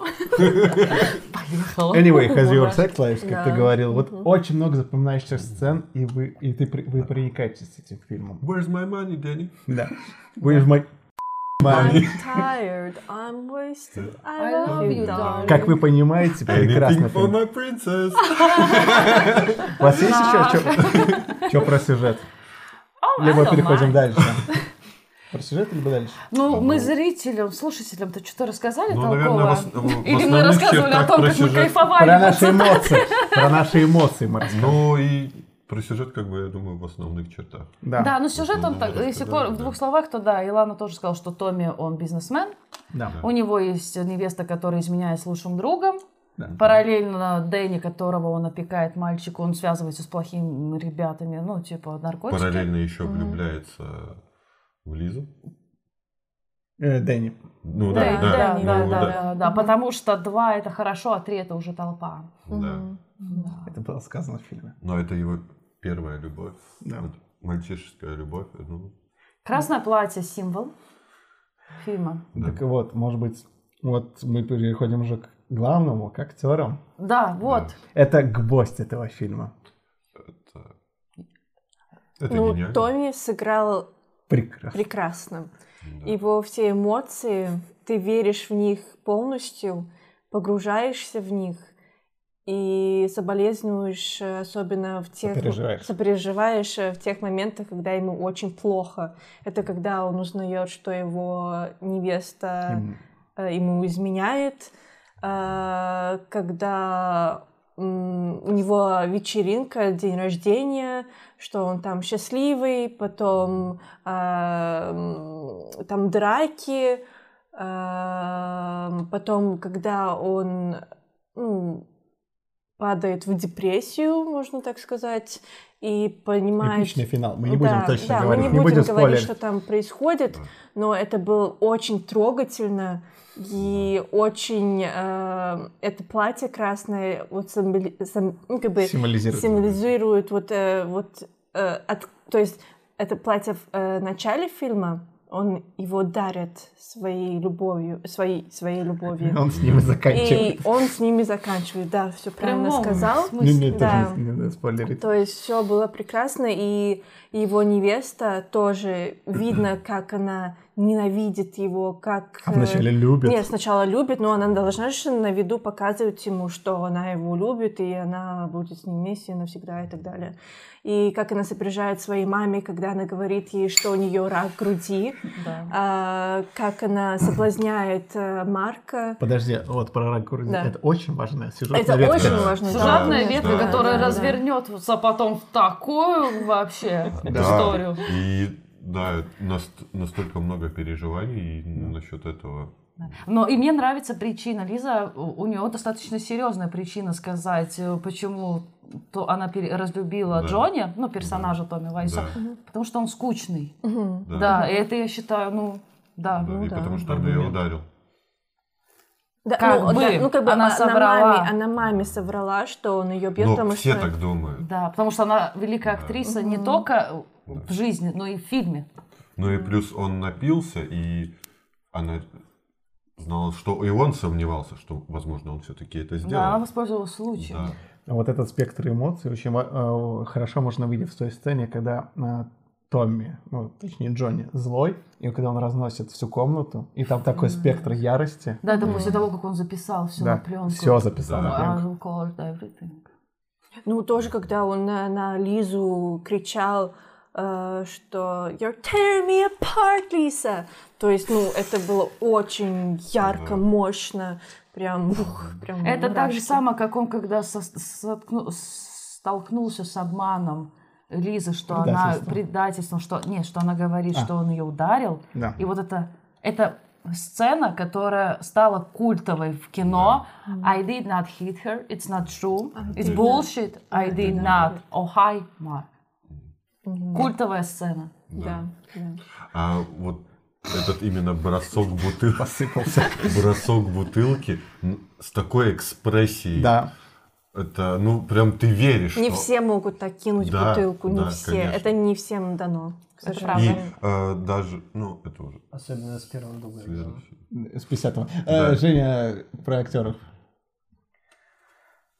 Поехала. Anyway, how's your sex life, как ты говорил. Вот очень много запоминающихся сцен, и вы, и ты, вы проникаетесь этим фильмом. Where's my money, Danny? Да. Where's my I'm tired, I'm wasted, I, love, you, darling. Как вы понимаете, Anything for my princess. У вас есть еще что про сюжет? Oh, Либо переходим дальше. Про сюжет либо дальше? Ну, мы зрителям, слушателям-то что-то рассказали Ну, толково? наверное, в в Или мы рассказывали о том, как мы сюжет. кайфовали. Про наши эмоции. Про наши эмоции мы. Ну и про сюжет, как бы, я думаю, в основных чертах. Да. Да, ну сюжет он Ну, так, да, если да, да. в двух словах, то да, Илана тоже сказала, что Томми, он бизнесмен, Да. у него есть невеста, которая изменяет с лучшим другом, Да. параллельно Дэнни, которого он опекает мальчик, он связывается с плохими ребятами, ну, типа наркотики. Параллельно еще влюбляется в Лизу. Э, Дэнни. Ну Да, да, да, да, да, да, ну, да, да, да, потому что два это хорошо, а три это уже толпа. да. Да. Это было сказано в фильме. Но это его первая любовь. Да. Вот мальчишеская любовь. Ну, Красное платье символ фильма. да. Так вот, может быть, вот мы переходим уже к главному, к актерам. Да, вот. Это гвоздь этого фильма. Это, это Ну, гениально. Томми сыграл Прекрасно. прекрасно. Да. Его все эмоции, ты веришь в них полностью, погружаешься в них и соболезнуешь, э, особенно в тех... Сопереживаешь. сопереживаешь, э, в тех моментах, когда ему очень плохо. Это когда он узнает, что его невеста э, ему изменяет, э, когда у него вечеринка, день рождения, что он там счастливый, потом м, там драки, э, потом, когда он ну, падает в депрессию, можно так сказать, и понимает... Эпичный финал. Мы не будем Да, точно да, говорить. мы не, будем, говорить, спойлерить. что там происходит, но это было очень трогательно и очень э, это платье красное вот символи- сам- ну, как бы Символизирует. символизирует вот э, вот э, от- то есть это платье в э, начале фильма он его дарит своей любовью, своей, своей любовью. Он с ними заканчивает. И он с ними заканчивает, да, все правильно Прямом сказал. Не, не, Да. не надо спойлерить. То есть все было прекрасно, и его невеста тоже видно, как она ненавидит его, как... А вначале любит. Нет, сначала любит, но она должна же на виду показывать ему, что она его любит, и она будет с ним вместе навсегда и так далее. И как она сопережает своей маме, когда она говорит ей, что у нее рак груди, Да. а, как она соблазняет э, Марка. Подожди, вот про рак груди. Да. Это очень важная сюжетная Это ветка. очень важно. да, Сюжетная конечно, ветка, да, которая да, да. развернется потом в такую вообще Да. историю. И да, наст- настолько много переживаний насчет этого. Но и мне нравится причина. Лиза, у нее достаточно серьезная причина сказать, э, почему то она разлюбила Да. Джонни, ну, персонажа Томми Вайса, Да, потому что он скучный. Мгм. да. Да, и это я считаю, ну, да. Да, Ну и да. потому что тогда я ударил. Да, Как ну, бы да, ну, как бы она она, соврала. маме, она маме соврала, что он ее бьет, Но потому все что... так думают. Да, потому что она великая Да. актриса не Мгм. только в жизни, но и в фильме. Ну и плюс он напился, и она знала, что и он сомневался, что, возможно, он все-таки это Да, она сделал. воспользовалась случаем. Да. Вот этот спектр эмоций очень э, хорошо можно видеть в той сцене, когда э, Томми, ну, точнее Джонни, злой, и когда он разносит всю комнату, и там такой спектр ярости. Да, это после того, как он записал все Да, на пленку. все записал Да. на пленку. Ну, тоже, когда он на, на Лизу кричал, э, что «You're tearing me apart, Лиса!» То есть, ну, это было очень ярко, мощно, прям, ух, прям Это так же мурашки. самое, как он, когда со- столкнулся с обманом Лизы, что она Предательством. что нет, что она говорит, А. что он ее ударил. Да. И вот это, это сцена, которая стала культовой в кино. I did not hit her, it's not true, it's bullshit, I did not. Oh, hi, Mark. Культовая сцена. Да, да. А вот этот именно бросок бутылки, Посыпался. бросок бутылки с такой экспрессией. Да. Это, ну, прям ты веришь. Не что- все могут так кинуть Да, бутылку, не да, все. конечно. Это не всем дано, Это сожалению. И э, даже, ну, это уже Особенно с дублем. следующий. С 50-го. Да. Э, Женя, про актеров.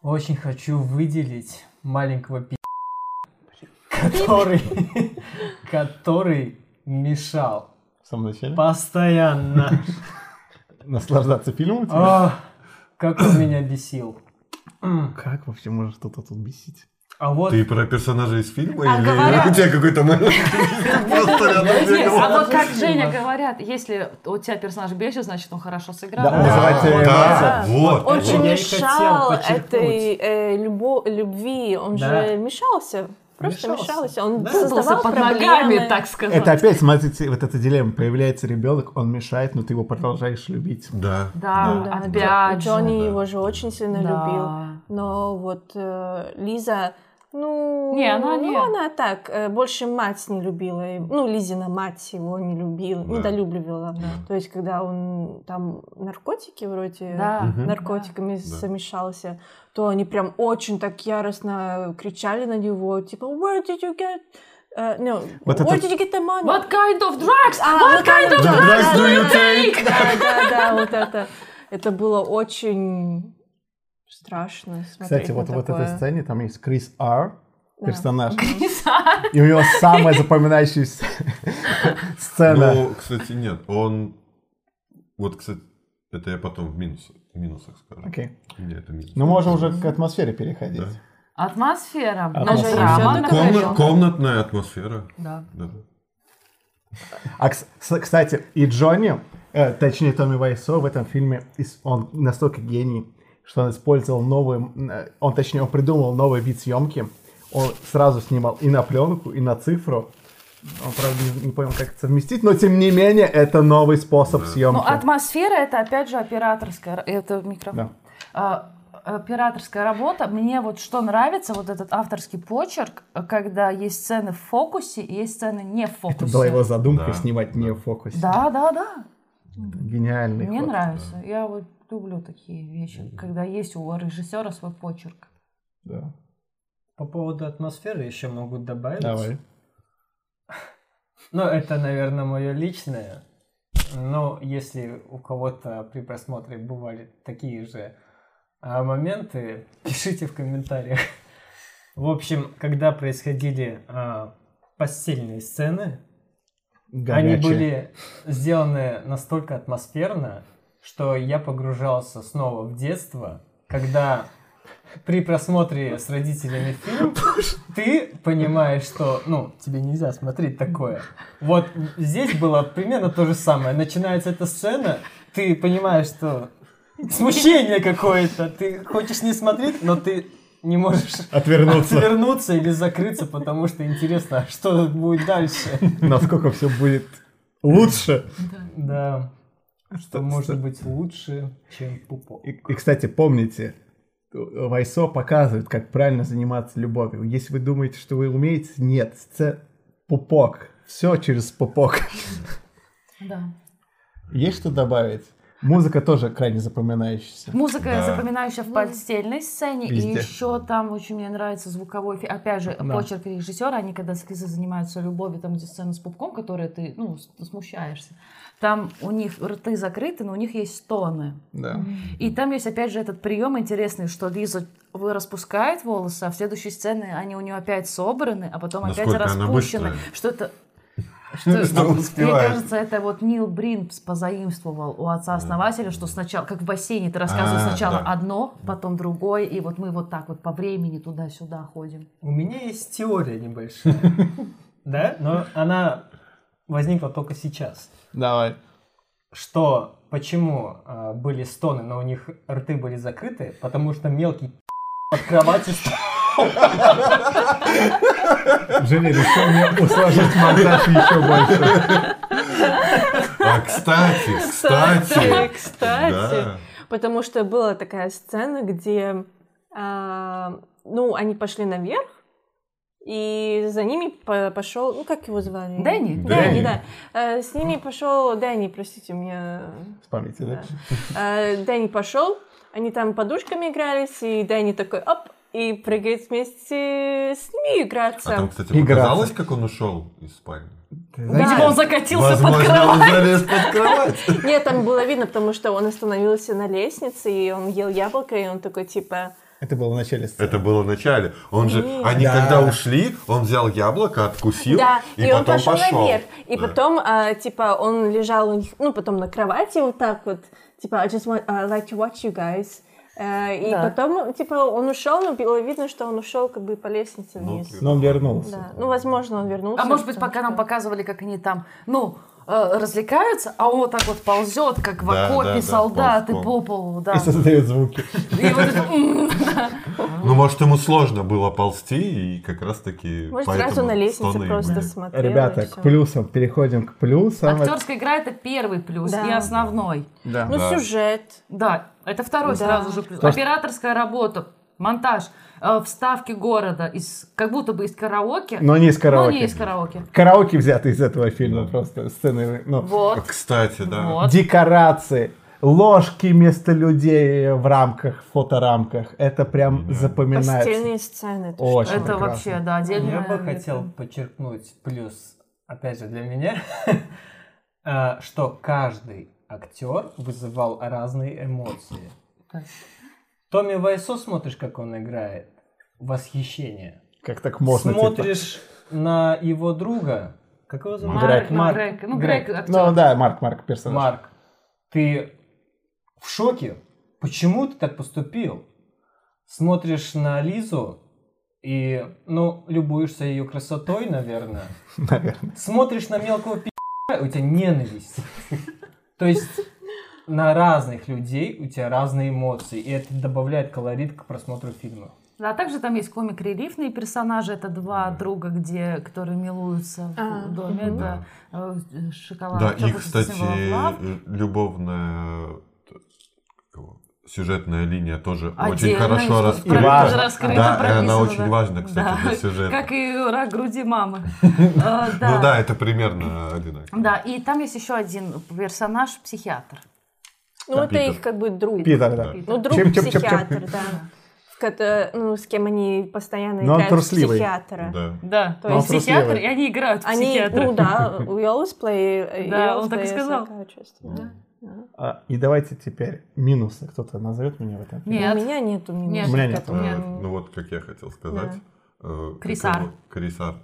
Очень хочу выделить маленького пи***, который, который мешал В самом начале. постоянно. Наслаждаться фильмом? как он меня бесил. Как вообще может кто-то тут бесить? А вот Ты про персонажа из фильма А или говорят- у тебя какой-то а вот как. Женя говорят, если у тебя персонаж бесит, значит он хорошо сыграл. Да, вот, Я и мешал этой э, любви, он же мешался, просто Мешался. мешался, он Да. Путался создавал под проблемы. ногами, так сказать. Это опять, смотрите, вот эта дилемма. Появляется ребенок, он мешает, но ты его продолжаешь любить. Да. Да, Да, опять Джо- Джонни же. его же очень сильно Да. любил, но вот э, Лиза, ну, Не, она не. ну, она так, э, больше мать не любила, ну, Лизина мать его не любила, Да. недолюбливала. То есть, когда он там наркотики вроде Да. Мгм. наркотиками замешался, то они прям очень так яростно кричали на него, типа, where did you get... э, no, Вот where это- did you get the money? What kind of drugs? А, What kind of да, drugs да, do да, you да. take? Да, да, да, вот это. Это было очень страшно смотреть Кстати, на вот в такое. этой сцене там есть Крис Ар, Да. персонаж. И у него самая запоминающаяся сцена. Ну, кстати, нет, он... Вот, кстати, это я потом в минусах, в минусах скажу. Окей. Нет, это минус. Ну, можем уже к атмосфере переходить. Да. Атмосфера. Атмосфера. Драма Всё на такое. краю. Комна- комнатная атмосфера. Да. Да. А, кстати, и Джонни, э, точнее Томми Вайсо в этом фильме, он настолько гений, что он использовал новый, э, он точнее, он придумал новый вид съемки. Он сразу снимал и на пленку, и на цифру. Он, правда, не, не понял, как это совместить, но тем не менее, это новый способ съемки. Ну, атмосфера это опять же операторская. Это микрофон. Да. А, операторская работа. Мне вот что нравится, вот этот авторский почерк, когда есть сцены в фокусе и есть сцены не в фокусе. Это была его задумка Да, снимать не да. в фокусе. Да, да, да. Гениальный Мне ход. нравится. Я вот люблю такие вещи, когда есть у режиссера свой почерк. Да. по поводу атмосферы еще могу добавить. Давай. Ну, это, наверное, мое личное. Но если у кого-то при просмотре бывали такие же а, моменты, пишите в комментариях. В общем, когда происходили а, постельные сцены, они Горячее. были сделаны настолько атмосферно, что я погружался снова в детство, когда при просмотре с родителями фильм ты понимаешь, что, ну, тебе нельзя смотреть такое. Вот здесь было примерно то же самое. Начинается эта сцена, ты понимаешь, что смущение какое-то, ты хочешь не смотреть, но ты не можешь Отвернуться. отвернуться или закрыться, потому что интересно, а что будет дальше. Насколько все будет лучше. Да. Что может быть лучше, чем пупок. И, и, кстати, помните, Вайсо показывает, как правильно заниматься любовью. Если вы думаете, что вы умеете, нет. Сце... Пупок. Все через пупок. Да. Есть что добавить? Музыка тоже крайне запоминающаяся. Музыка Да. запоминающая в постельной сцене, Везде. и еще там очень мне нравится звуковой эффект. Опять же, Да. почерк режиссера, они когда с Лизой занимаются любовью, там где сцена с пупком, которая ты, ну, смущаешься, там у них рты закрыты, но у них есть стоны. Да. И там есть, опять же, этот прием интересный, что Лиза распускает волосы, а в следующей сцене они у нее опять собраны, а потом опять Насколько она распущены. Что это... Что, Что мне успевает. кажется, это вот Нил Брин позаимствовал у отца-основателя, что сначала, как в бассейне, ты рассказываешь А, сначала да. одно, потом другое, и вот мы вот так вот по времени туда-сюда ходим. У меня есть теория небольшая. Да? Но она возникла только сейчас. Давай. Что почему а, были стоны, но у них рты были закрыты? Потому что мелкий под кроватью Женя решил мне усложнить монтаж еще больше. А, кстати, кстати. Кстати, Да. потому что была такая сцена, где, а, ну, они пошли наверх, и за ними по- пошел, ну, как его звали? Дэнни? Дэнни, Дэнни. да. Э, С ними пошел Дэнни, простите, у меня... С памяти, да? Э, Дэнни пошел, они там подушками игрались, и Дэнни такой, оп, и прыгает вместе с ними играться. А там, кстати, Играться. показалось, как он ушел из спальни. Видимо, он закатился под Возможно, кровать. он залез под кровать. Нет, там было видно, потому что он остановился на лестнице, и он ел яблоко, и он такой, типа, Это было в начале сцены. Это было в начале. Он же, Нет. они Да. когда ушли, он взял яблоко, откусил да, и, и, он потом пошел, пошел. наверх, и Да. потом, а, типа, он лежал у них, ну, потом на кровати вот так вот, типа, I just want, I like to watch you guys. Э, и Да. потом, типа, он ушел, но было видно, что он ушел как бы по лестнице Ну, вниз. Но он вернулся. Да. Ну, возможно, он вернулся. А может быть, пока нам показывали, как они там, ну, развлекаются, а он вот так вот ползет, как в Да, окопе да, да, солдаты ползком. по полу, да. И создает звуки. И вот это, м, Ну, может, ему сложно было ползти, и как раз-таки Может, поэтому сразу на лестнице просто смотрел. Ребята, к плюсам. Переходим к плюсам. Актерская игра это первый плюс Да. и основной. Да. Ну, Да. сюжет. Да, это второй Да. сразу же плюс. Операторская работа, монтаж, э, вставки города, из, как будто бы из караоке. Но не из караоке. Но не из караоке. Караоке взяты из этого фильма просто. Сцены, ну, Вот. Кстати, да. Вот. декорации, ложки вместо людей в рамках, фоторамках. Это прям запоминается. Постельные сцены. это Очень. что? Это прекрасно. вообще, да, отдельно. Я бы хотел подчеркнуть плюс, опять же, для меня, а, что каждый актер вызывал разные эмоции. Томми Вайсо смотришь, как он играет, восхищение. Как так можно? типа? Смотришь на его друга, как его зовут? Грег. Марк, Марк. Грег. Ну, Грег. Грег. Ну да, Марк, Марк, персонаж. Марк, ты в шоке? Почему ты так поступил? Смотришь на Лизу и, ну, любуешься ее красотой, наверное. Наверное. Смотришь на мелкого пи***, у тебя ненависть. То есть на разных людей у тебя разные эмоции, и это добавляет колорит к просмотру фильма. Да, а также там есть комик-релифные персонажи. Это два друга, где, которые милуются А, в доме. мгм. Это э, шоколад. Да, chocolate их, кстати, э, любовная э, сюжетная линия тоже очень Отдельная хорошо раскрыта. И важно. Да, и она очень да. важна, кстати, Да, для сюжета. Как и рак груди мамы. Э, Ну да, это примерно одинаково. Да, и там есть еще один персонаж, психиатр. Ну, Да, это Питер. их как бы друг. Питер, да. Да. Ну, друг Чем- чем- чем- психиатр, чем- да. кото- ну, с кем они постоянно Но он играют в трусливый. психиатра. Да. Да, То он есть- психиатр, трусливый. и они играют в Они, психиатра. ну да, we always play, Да, always он так и play сказал. да. Да. А, и давайте теперь минусы. Кто-то назовет меня в этом? фильме? Нет. У меня нету минусов Нет. У меня нет. этому. Э, Ну вот, как я хотел сказать. э, как Крисар. Крисар.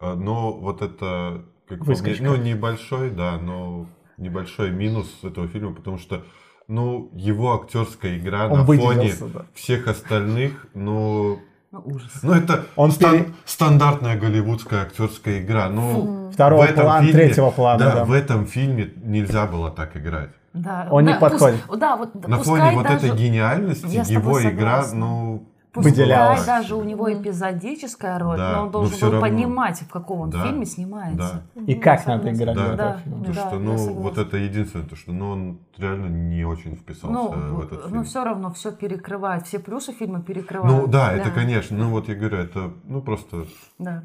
Э, Но вот это, как по мне, Выскочка. ну небольшой, да, но небольшой минус этого фильма, потому что, ну, его актерская игра Он на фоне да. всех остальных, ну, Ну, ужас. ну это Он стан- пере- стандартная голливудская актерская игра. Ну, Второго в этом плана, фильме- третьего плана, да, да. в этом фильме нельзя было так играть. Да, Он не да, подходит. пусть- да, вот На фоне вот даже, этой гениальности Я его игра, ну, пускай выделялась. даже у него эпизодическая роль, Да, но он но должен всё был равно. понимать, в каком он Да, фильме снимается. да. И как надо играть Да. этом фильме. То, Да, что, ну, вот это единственное, то, что, ну, он реально не очень вписался Ну, в этот фильм. но все равно все перекрывает, все плюсы фильма перекрывают. Ну, да, это, Да. конечно, ну, вот я говорю, это, ну, просто... Да.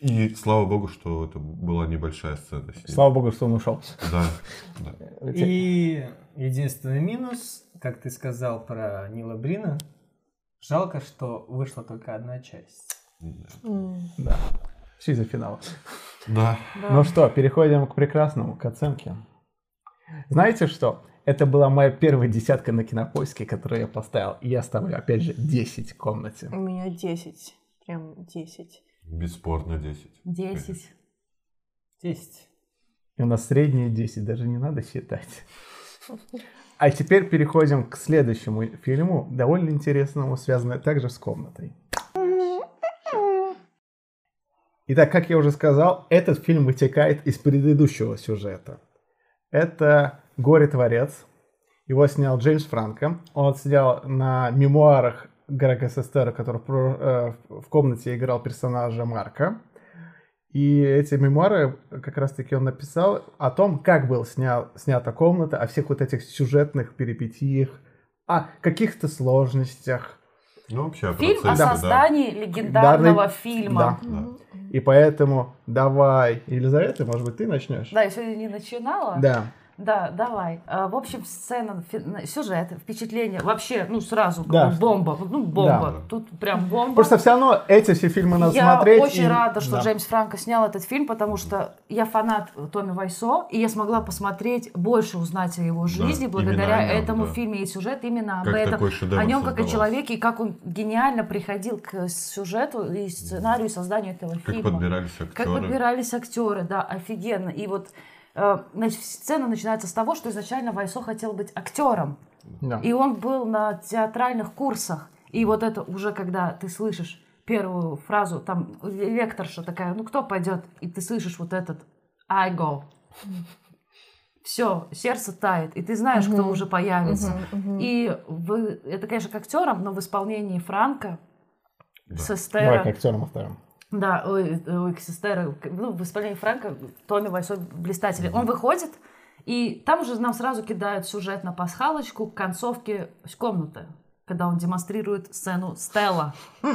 И слава богу, что это была небольшая сцена. Слава богу, что он ушел. Да, да. И единственный минус, как ты сказал про Нила Брина, жалко, что вышла только одна часть. Да. Все из-за финала. Да. Ну что, переходим к прекрасному, к оценке. Знаете что? Это была моя первая десятка на кинопоиске, которую я поставил. И я ставлю, опять же, 10 комнате. У меня 10. Прям 10. Бесспорно 10. Десять. Десять. И у нас средние 10, даже не надо считать. А теперь переходим к следующему фильму, довольно интересному, связанному также с комнатой. Итак, как я уже сказал, этот фильм вытекает из предыдущего сюжета. Это «Горе-творец». Его снял Джеймс Франко. Он снял на мемуарах Грега Сестера, который э, в комнате играл персонажа Марка. И эти мемуары как раз-таки он написал о том, как была сня- снята комната, о всех вот этих сюжетных перипетиях, о каких-то сложностях. Ну, вообще, о Фильм о процессе, да. создании легендарного Дарный- фильма. Да. Да. И поэтому давай, Елизавета, может быть, ты начнешь? Да, я сегодня не начинала. Да. Да, давай. А, В общем, сцена, сюжет, впечатление. Вообще, ну, сразу Да. бы бомба. Ну, бомба. Да. Тут прям бомба. Просто все равно эти все фильмы надо я смотреть. очень и- рада, что да. Джеймс Франко снял этот фильм, потому что я фанат Томми Вайсо, и я смогла посмотреть, больше узнать о его жизни именно благодаря нем, этому да. фильме и сюжет именно об Как этом. такой шедевр О нем как о человеке, и как он гениально приходил к сюжету и сценарию и созданию этого Как фильма. подбирались актеры. Как подбирались актеры, да, офигенно. И вот значит, сцена начинается с того, что изначально Вайсо хотел быть актером. Да. И он был на театральных курсах. И вот это уже, когда ты слышишь первую фразу, там лекторша такая, ну кто пойдет? И ты слышишь вот этот I go. Все, сердце тает, и ты знаешь, кто уже появится. И вы, это, конечно, к актерам, но в исполнении Франка, Да. Сестера, Давай к актерам оставим. Да, ой, ой, Сестера, ну, в исполнении Франка Томми Вайсо блистатель. Он выходит, и там уже нам сразу кидают сюжет на пасхалочку к концовке комнаты, когда он демонстрирует сцену Стелла.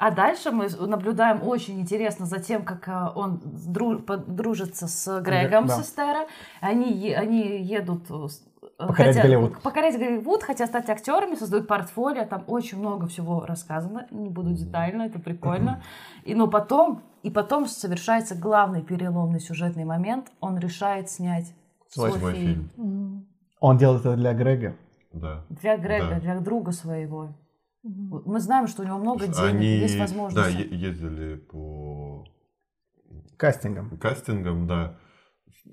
А дальше мы наблюдаем очень интересно за тем, как э, он дру- подружится с Грегом Да. Сестера. Они, е- они едут э, э, Покорять хотят- Голливуд. покорять Голливуд, хотят стать актерами, создают портфолио, там очень много всего рассказано, не буду детально, это прикольно. И, но потом, и потом совершается главный переломный сюжетный момент, он решает снять свой, Свой фильм. фильм. Он делает это для Грега. Да. Для Грега, Да. для друга своего. Мы знаем, что у него много денег, Они, есть да, возможность. е- ездили по Кастингом. кастингам, да,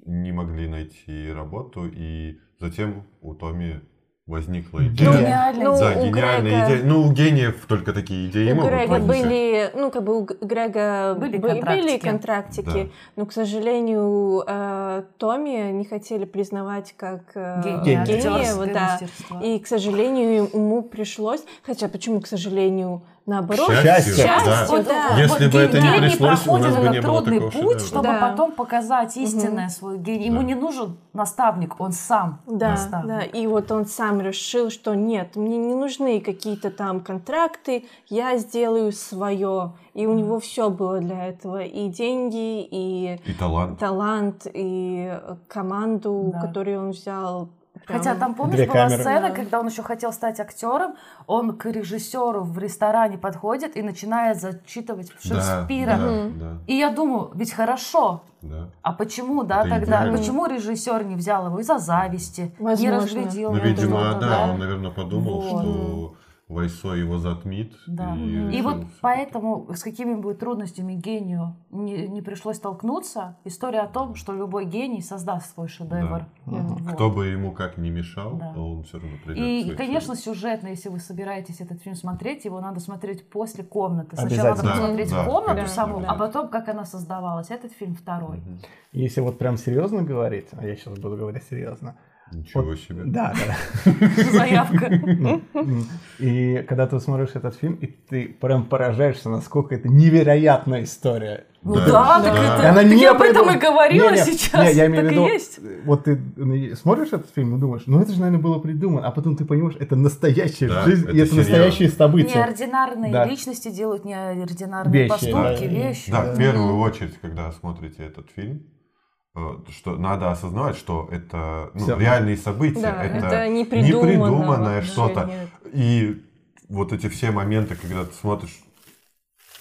не могли найти работу, и затем у Томи возникла Ну, идея. Ну, да, у гениальная Грега- идея. Ну, у гениев только такие идеи У могут Грега возникать. были, ну, как бы у Грега Были бы- контрактики. контрактики, Да. но, к сожалению, э, Томми не хотели признавать как э, Гения, да. мастерство. И, к сожалению, ему пришлось, хотя почему, к сожалению, наоборот, счастью, счастью, да. Вот, да. вот Если бы это не гений пришлось, у нас проходит бы не было трудный такого путь, шедевра. чтобы Да. потом показать истинное свой гений. Ему Да. не нужен наставник, он сам Да, наставник. да, и вот он сам решил, что нет, мне не нужны какие-то там контракты, я сделаю свое. И у него все было для этого, и деньги, и И талант. талант, и э, команду, Да. которую он взял прям- Хотя там, помнишь, Две была камеры. сцена, Да. когда он еще хотел стать актером, он к режиссеру в ресторане подходит и начинает зачитывать Шекспира. Да, да, И я думаю, ведь хорошо, да. а почему, да, Это тогда, идеально. почему режиссер не взял его из-за зависти, не Возможно. разглядел? Ну, его видимо, что-то, да, он, наверное, подумал, Вот. что Вайсо его затмит. Да. И, И вот всё. поэтому с какими бы трудностями гению не, не пришлось столкнуться, история о том, что любой гений создаст свой шедевр. Вот. Кто бы ему как не мешал, Да. он все равно придет И, своей конечно, сюжетно, если вы собираетесь этот фильм смотреть, его надо смотреть после комнаты. Сначала надо посмотреть Да, комнату да, саму, да. а потом, как она создавалась. Этот фильм второй. Мгм. Если вот прям серьезно говорить, а я сейчас буду говорить серьезно. Ничего себе. Да, да. Заявка. М. И когда ты смотришь этот фильм, и ты прям поражаешься, насколько это невероятная история. Ну Да, так это... она так не я об этом и говорила Не, не, сейчас. не, я имею в так виду, и есть. вот ты м, смотришь этот фильм и думаешь, ну это же, наверное, было придумано, а потом ты понимаешь, это настоящая Да, жизнь, и это серьезно. настоящие события. Неординарные Да. личности делают неординарные Вещи, поступки, да. вещи. Да, в первую очередь, когда смотрите этот фильм, что надо осознавать, что это ну, реальные события, Да, это, это не вообще, что-то. И вот эти все моменты, когда ты смотришь,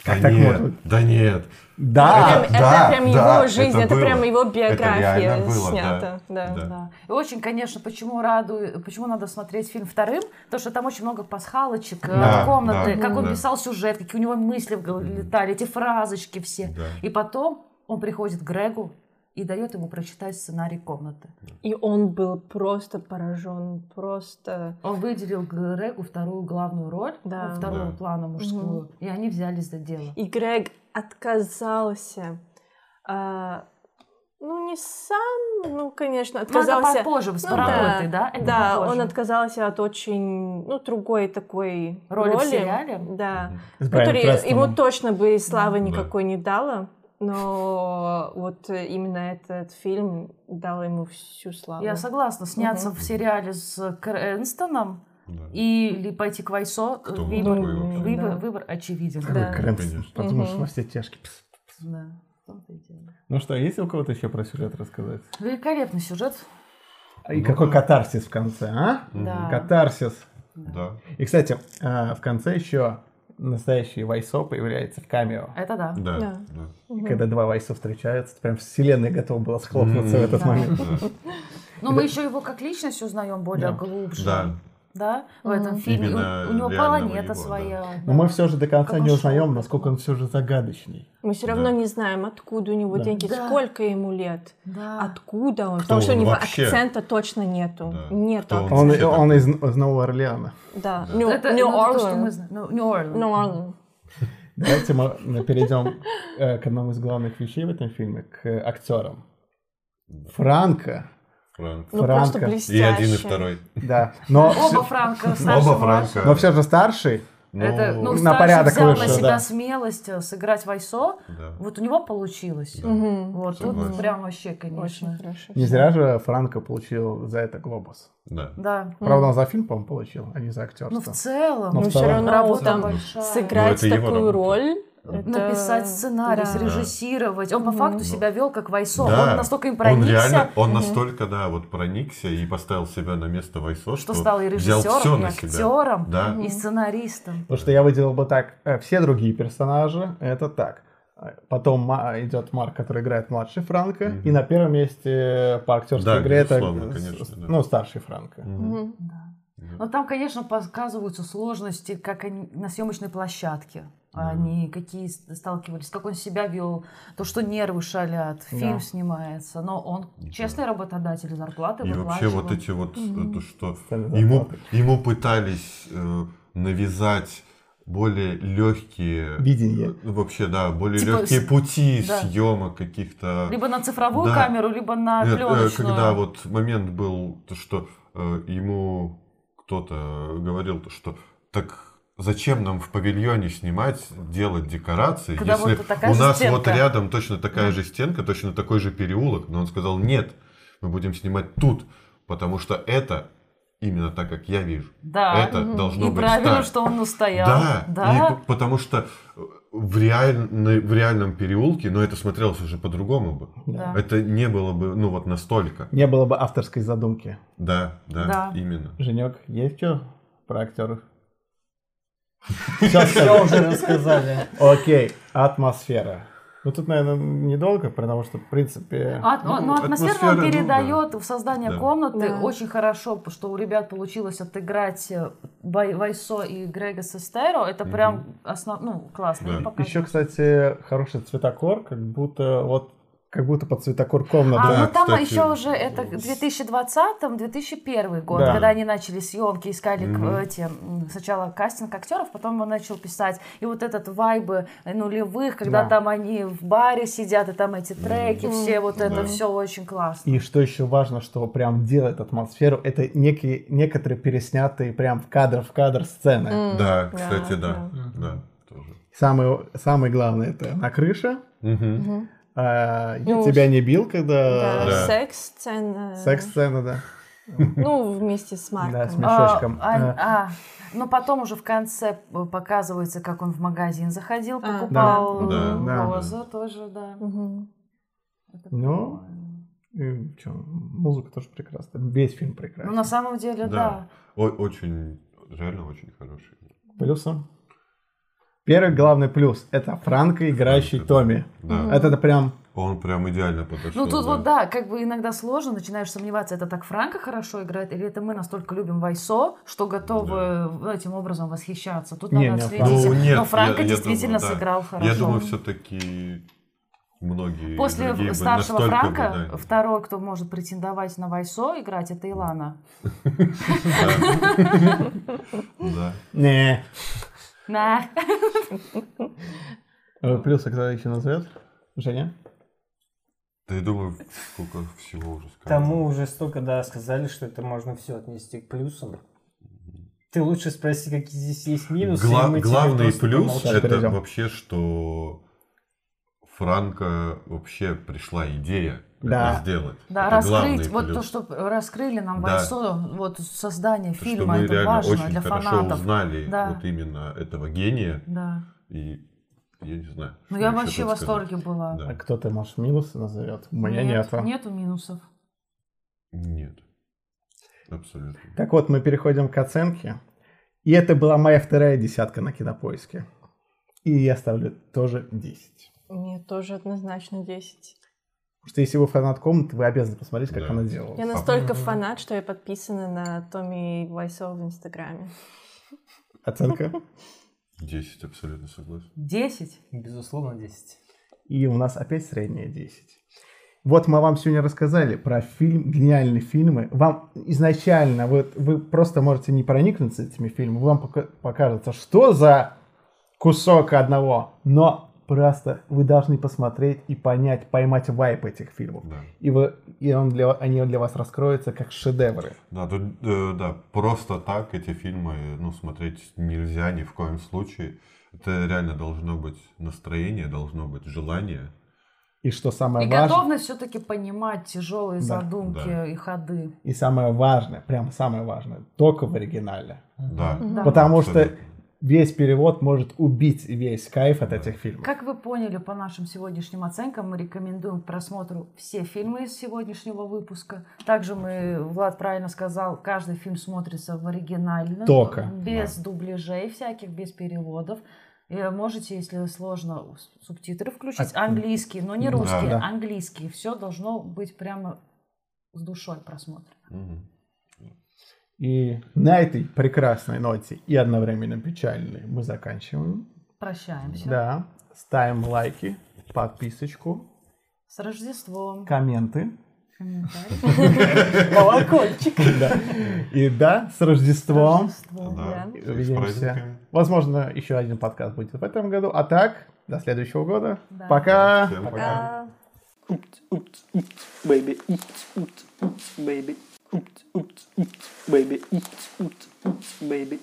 Как да так нет, можно? да нет, Да, Это, да, это прям да, его жизнь, это, это прям было. его Это биография реально было, снята. Да. Да. Да. И очень, конечно, почему радует, почему надо смотреть фильм вторым, то что там очень много пасхалочек, э, Да, комнаты, да, как он да. писал сюжет, какие у него мысли в голове летали, эти фразочки все. Да. И потом он приходит к Грегу и дает ему прочитать сценарий комнаты. И он был просто поражен, просто... Он выделил Грегу вторую главную роль, Да. ну, второго Да. плана мужскую, и они взялись за дело. И Грег отказался... а, ну, не сам, ну, конечно, Ну, это отказался... попозже, с Ну, поработой, да? Это да, попозже. он отказался от очень, ну, другой такой Роли в сериале? Да. С который ему точно бы славы Да. никакой не дала, но вот э, именно этот фильм дал ему всю славу. Я согласна, сняться Мгм. в сериале с Крэнстоном да. или пойти к Вайсо, Кто выбор, такой выбор, Да. выбор очевиден. Да. Крэнстон. Потому что во все тяжкие. Пс. Да. Ну что, есть у кого-то еще про сюжет рассказать? Великолепный сюжет. И Ну какой да. катарсис в конце, а? Да. Катарсис. Да. И, кстати, а, в конце еще настоящий Вайсо появляется в камео. Это да. Да. Да. да. Мгм. Когда два Вайсо встречаются, прям вселенная готова была схлопнуться в Мгм. этот Да. момент. Да. Но мы еще его как личность узнаем более Да. глубже. Да. Да, в этом фильме. Именно У, у него планета его, своя. Но да. мы все же до конца Как не он узнаем, насколько он все же загадочный. Мы все равно Да. не знаем, откуда у него Да. деньги, Да. сколько ему лет, Да. откуда он, Кто потому что у он него вообще? акцента точно нету. Да. Нет Кто он? акцента. Он, он такой? из, из Нового Орлеана. Да. Да. Нью- Это Нью ну, то, что Орлеан. мы знаем. Ну, Нью-Орлеан. Нью Орлеан. Давайте мы мы перейдем э, к одному из главных вещей в этом фильме, к актерам. Франко, Франк. Ну просто Франко. блестяще. И один, и второй. да. Но, Оба Франка, старше, Оба. Франка. но все же старший. Это, ну, Ну, на старший порядок взял на выше, себя да. смелость э, сыграть Вайсо. да. Вот у него получилось. Да. Мгм. Вот тут Согласен. прям вообще, Очень конечно. хорошо. Не зря же Франко получил за это глобус. Да. Да. Правда, он за фильм, по-моему, получил, а не за Ну, в актерство. целом, Ну, Но все равно работа большая. сыграть Ну, такую работа. роль. Это- Написать сценарий, да. срежиссировать. Он по факту себя вел как Вайсо. Да. Он настолько им Он проникся, реально, он настолько, да, вот проникся и поставил себя на место Вайсо, что что, стал и режиссером, и актером, Да. и сценаристом. Потому что я выделил бы так, э, все другие персонажи, это так. Потом идет Марк, который играет младший Франко, Мгм. и на первом месте по актерской Да, игре это э, конечно, да. ну, старший Франко. Мгм. Мгм. Но там, конечно, показываются сложности, как они на съемочной площадке. Они какие сталкивались, как он себя вел, то, что нервы шалят, фильм Да. снимается. Но он честный работодатель, зарплаты И вообще вот эти вот, это что, ему, ему пытались э, навязать более легкие... Видение. э, Вообще, да, более Типа легкие пути да. съемок каких-то... Либо на цифровую Да. камеру, либо на Нет, э, пленочную. когда вот момент был, то, что э, ему кто-то говорил, то, что так зачем нам в павильоне снимать, делать декорации, Когда если вот у нас вот стенка. рядом точно такая же стенка, точно такой же переулок, но он сказал нет, мы будем снимать тут, потому что это именно так, как я вижу. Да. Это должно И быть правильно, так. что он устоял. Да, Да. и потому что э, в, реальной, в реальном переулке, но это смотрелось уже по-другому бы. Да. Это не было бы, ну вот настолько. Не было бы авторской задумки. Да, да, Да. именно. Женек, есть что про актеров? Все Все уже рассказали. Окей, атмосфера. Ну тут, наверное, недолго, потому что, в принципе... А, ну, Ну, ну, атмосферно атмосфера, он ну, передает в создание Да. комнаты Да. очень хорошо, что у ребят получилось отыграть э, Вай- Вайсо и Грега Сестеро. Это прям основ... ну, классно. Да. Еще, кстати, хороший цветокор, как будто вот как будто под цветокор комнаты. А, Да, ну там кстати, еще уже это 2020-2001 год, Да. когда они начали съемки, искали Мгм. эти, сначала кастинг актеров, потом он начал писать. И вот этот вайбы нулевых, когда Да. там они в баре сидят, и там эти треки, все вот это, Да. все очень классно. И что еще важно, что прям делает атмосферу, это некие, некоторые переснятые прям в кадр в кадр сцены. М, Да, кстати, да. да. Да, тоже. Самое, самое главное это на крыше. Мгм. Мгм. А, я Ну, тебя не бил, когда... Да, Да. секс-сцена. Секс-сцена, да. Ну, вместе с Марком. Да, с мешочком. А, Э, а, ну потом уже в конце показывается, как он в магазин заходил, А, покупал да. Да. розу тоже, да. Это Ну, и чё, музыка тоже прекрасная. Весь фильм прекрасен. Ну, на самом деле, да. Да. О- очень, реально очень хороший. Плюсом. Первый главный плюс – это Франко, играющий Франко, Томми. Да. Это, это прям... Он прям идеально подошел. Ну тут вот да, как бы иногда сложно, начинаешь сомневаться, это так Франко хорошо играет, или это мы настолько любим Вайсо, что готовы этим образом восхищаться. Тут Не, надо не, отследить. Ну, нет, Но Франко я- я действительно думаю, да. сыграл хорошо. Я думаю, все-таки многие После старшего настолько бы, Франка да, второй, кто может претендовать на Вайсо играть, это Илана. Да. Да. Не. На. Э, Плюсы кто еще назовет? Женя? Да я думаю, сколько всего уже сказано. Тому уже столько, да, сказали, что это можно все отнести к плюсам. Ты лучше спроси, какие здесь есть минусы. Гла- главный плюс это Перейдем. вообще, что Франко вообще пришла идея Да. это сделать. Да, Это раскрыть, вот плюс. то, что раскрыли нам Да. Вайсо, вот создание То, что фильма, мы это реально важно очень для хорошо фанатов. узнали Да. вот именно этого гения. Да. И я не знаю. Ну что я вообще в тут сказать. восторге была. Да. А кто-то, может, минусы назовет? У меня Нет, нету. Нету минусов. Нет. Абсолютно. Так вот, мы переходим к оценке. И это была моя вторая десятка на кинопоиске. И я ставлю тоже 10. Мне тоже однозначно 10. Потому что если вы фанат комнаты, вы обязаны посмотреть, как Да. она делала. Я настолько фанат, что я подписана на Томми Вайсо в Инстаграме. Оценка. 10 абсолютно согласен. Десять? Безусловно, 10. И у нас опять средняя 10. Вот мы вам сегодня рассказали про фильм, гениальные фильмы. Вам изначально, вот вы просто можете не проникнуться этими фильмами, вам пока- покажется, что за кусок одного, но просто вы должны посмотреть и понять, поймать вайп этих фильмов. Да. И, вы, и он для, они для вас раскроются как шедевры. Да, тут, э, да, просто так эти фильмы, ну, смотреть нельзя ни в коем случае. Это реально должно быть настроение, должно быть желание. И что самое И важное, готовность все-таки понимать тяжелые Да, задумки да. и ходы. и самое важное, прям самое важное, только в оригинале. Да. Да. Потому что Абсолютно. Весь перевод может убить весь кайф от этих фильмов. Как вы поняли по нашим сегодняшним оценкам, мы рекомендуем к просмотру все фильмы из сегодняшнего выпуска. Также мы, Влад правильно сказал, каждый фильм смотрится в оригинале. Только. Без дубляжей всяких, без переводов. И можете, если сложно, субтитры включить. А- Английские, но не Да. русские, Да. английские. Все должно быть прямо с душой просмотр. Мгм. И на этой прекрасной ноте и одновременно печальной мы заканчиваем. Прощаемся. Да. Ставим лайки, подписочку, С Рождеством. комменты. Колокольчик. И да, с Рождеством. Увидимся. Возможно, еще один подкаст будет в этом году. А так, до следующего года. Да. Пока. Всем пока. Baby. Baby. Oops, oops, oops, baby. Oops, oops, oops, baby.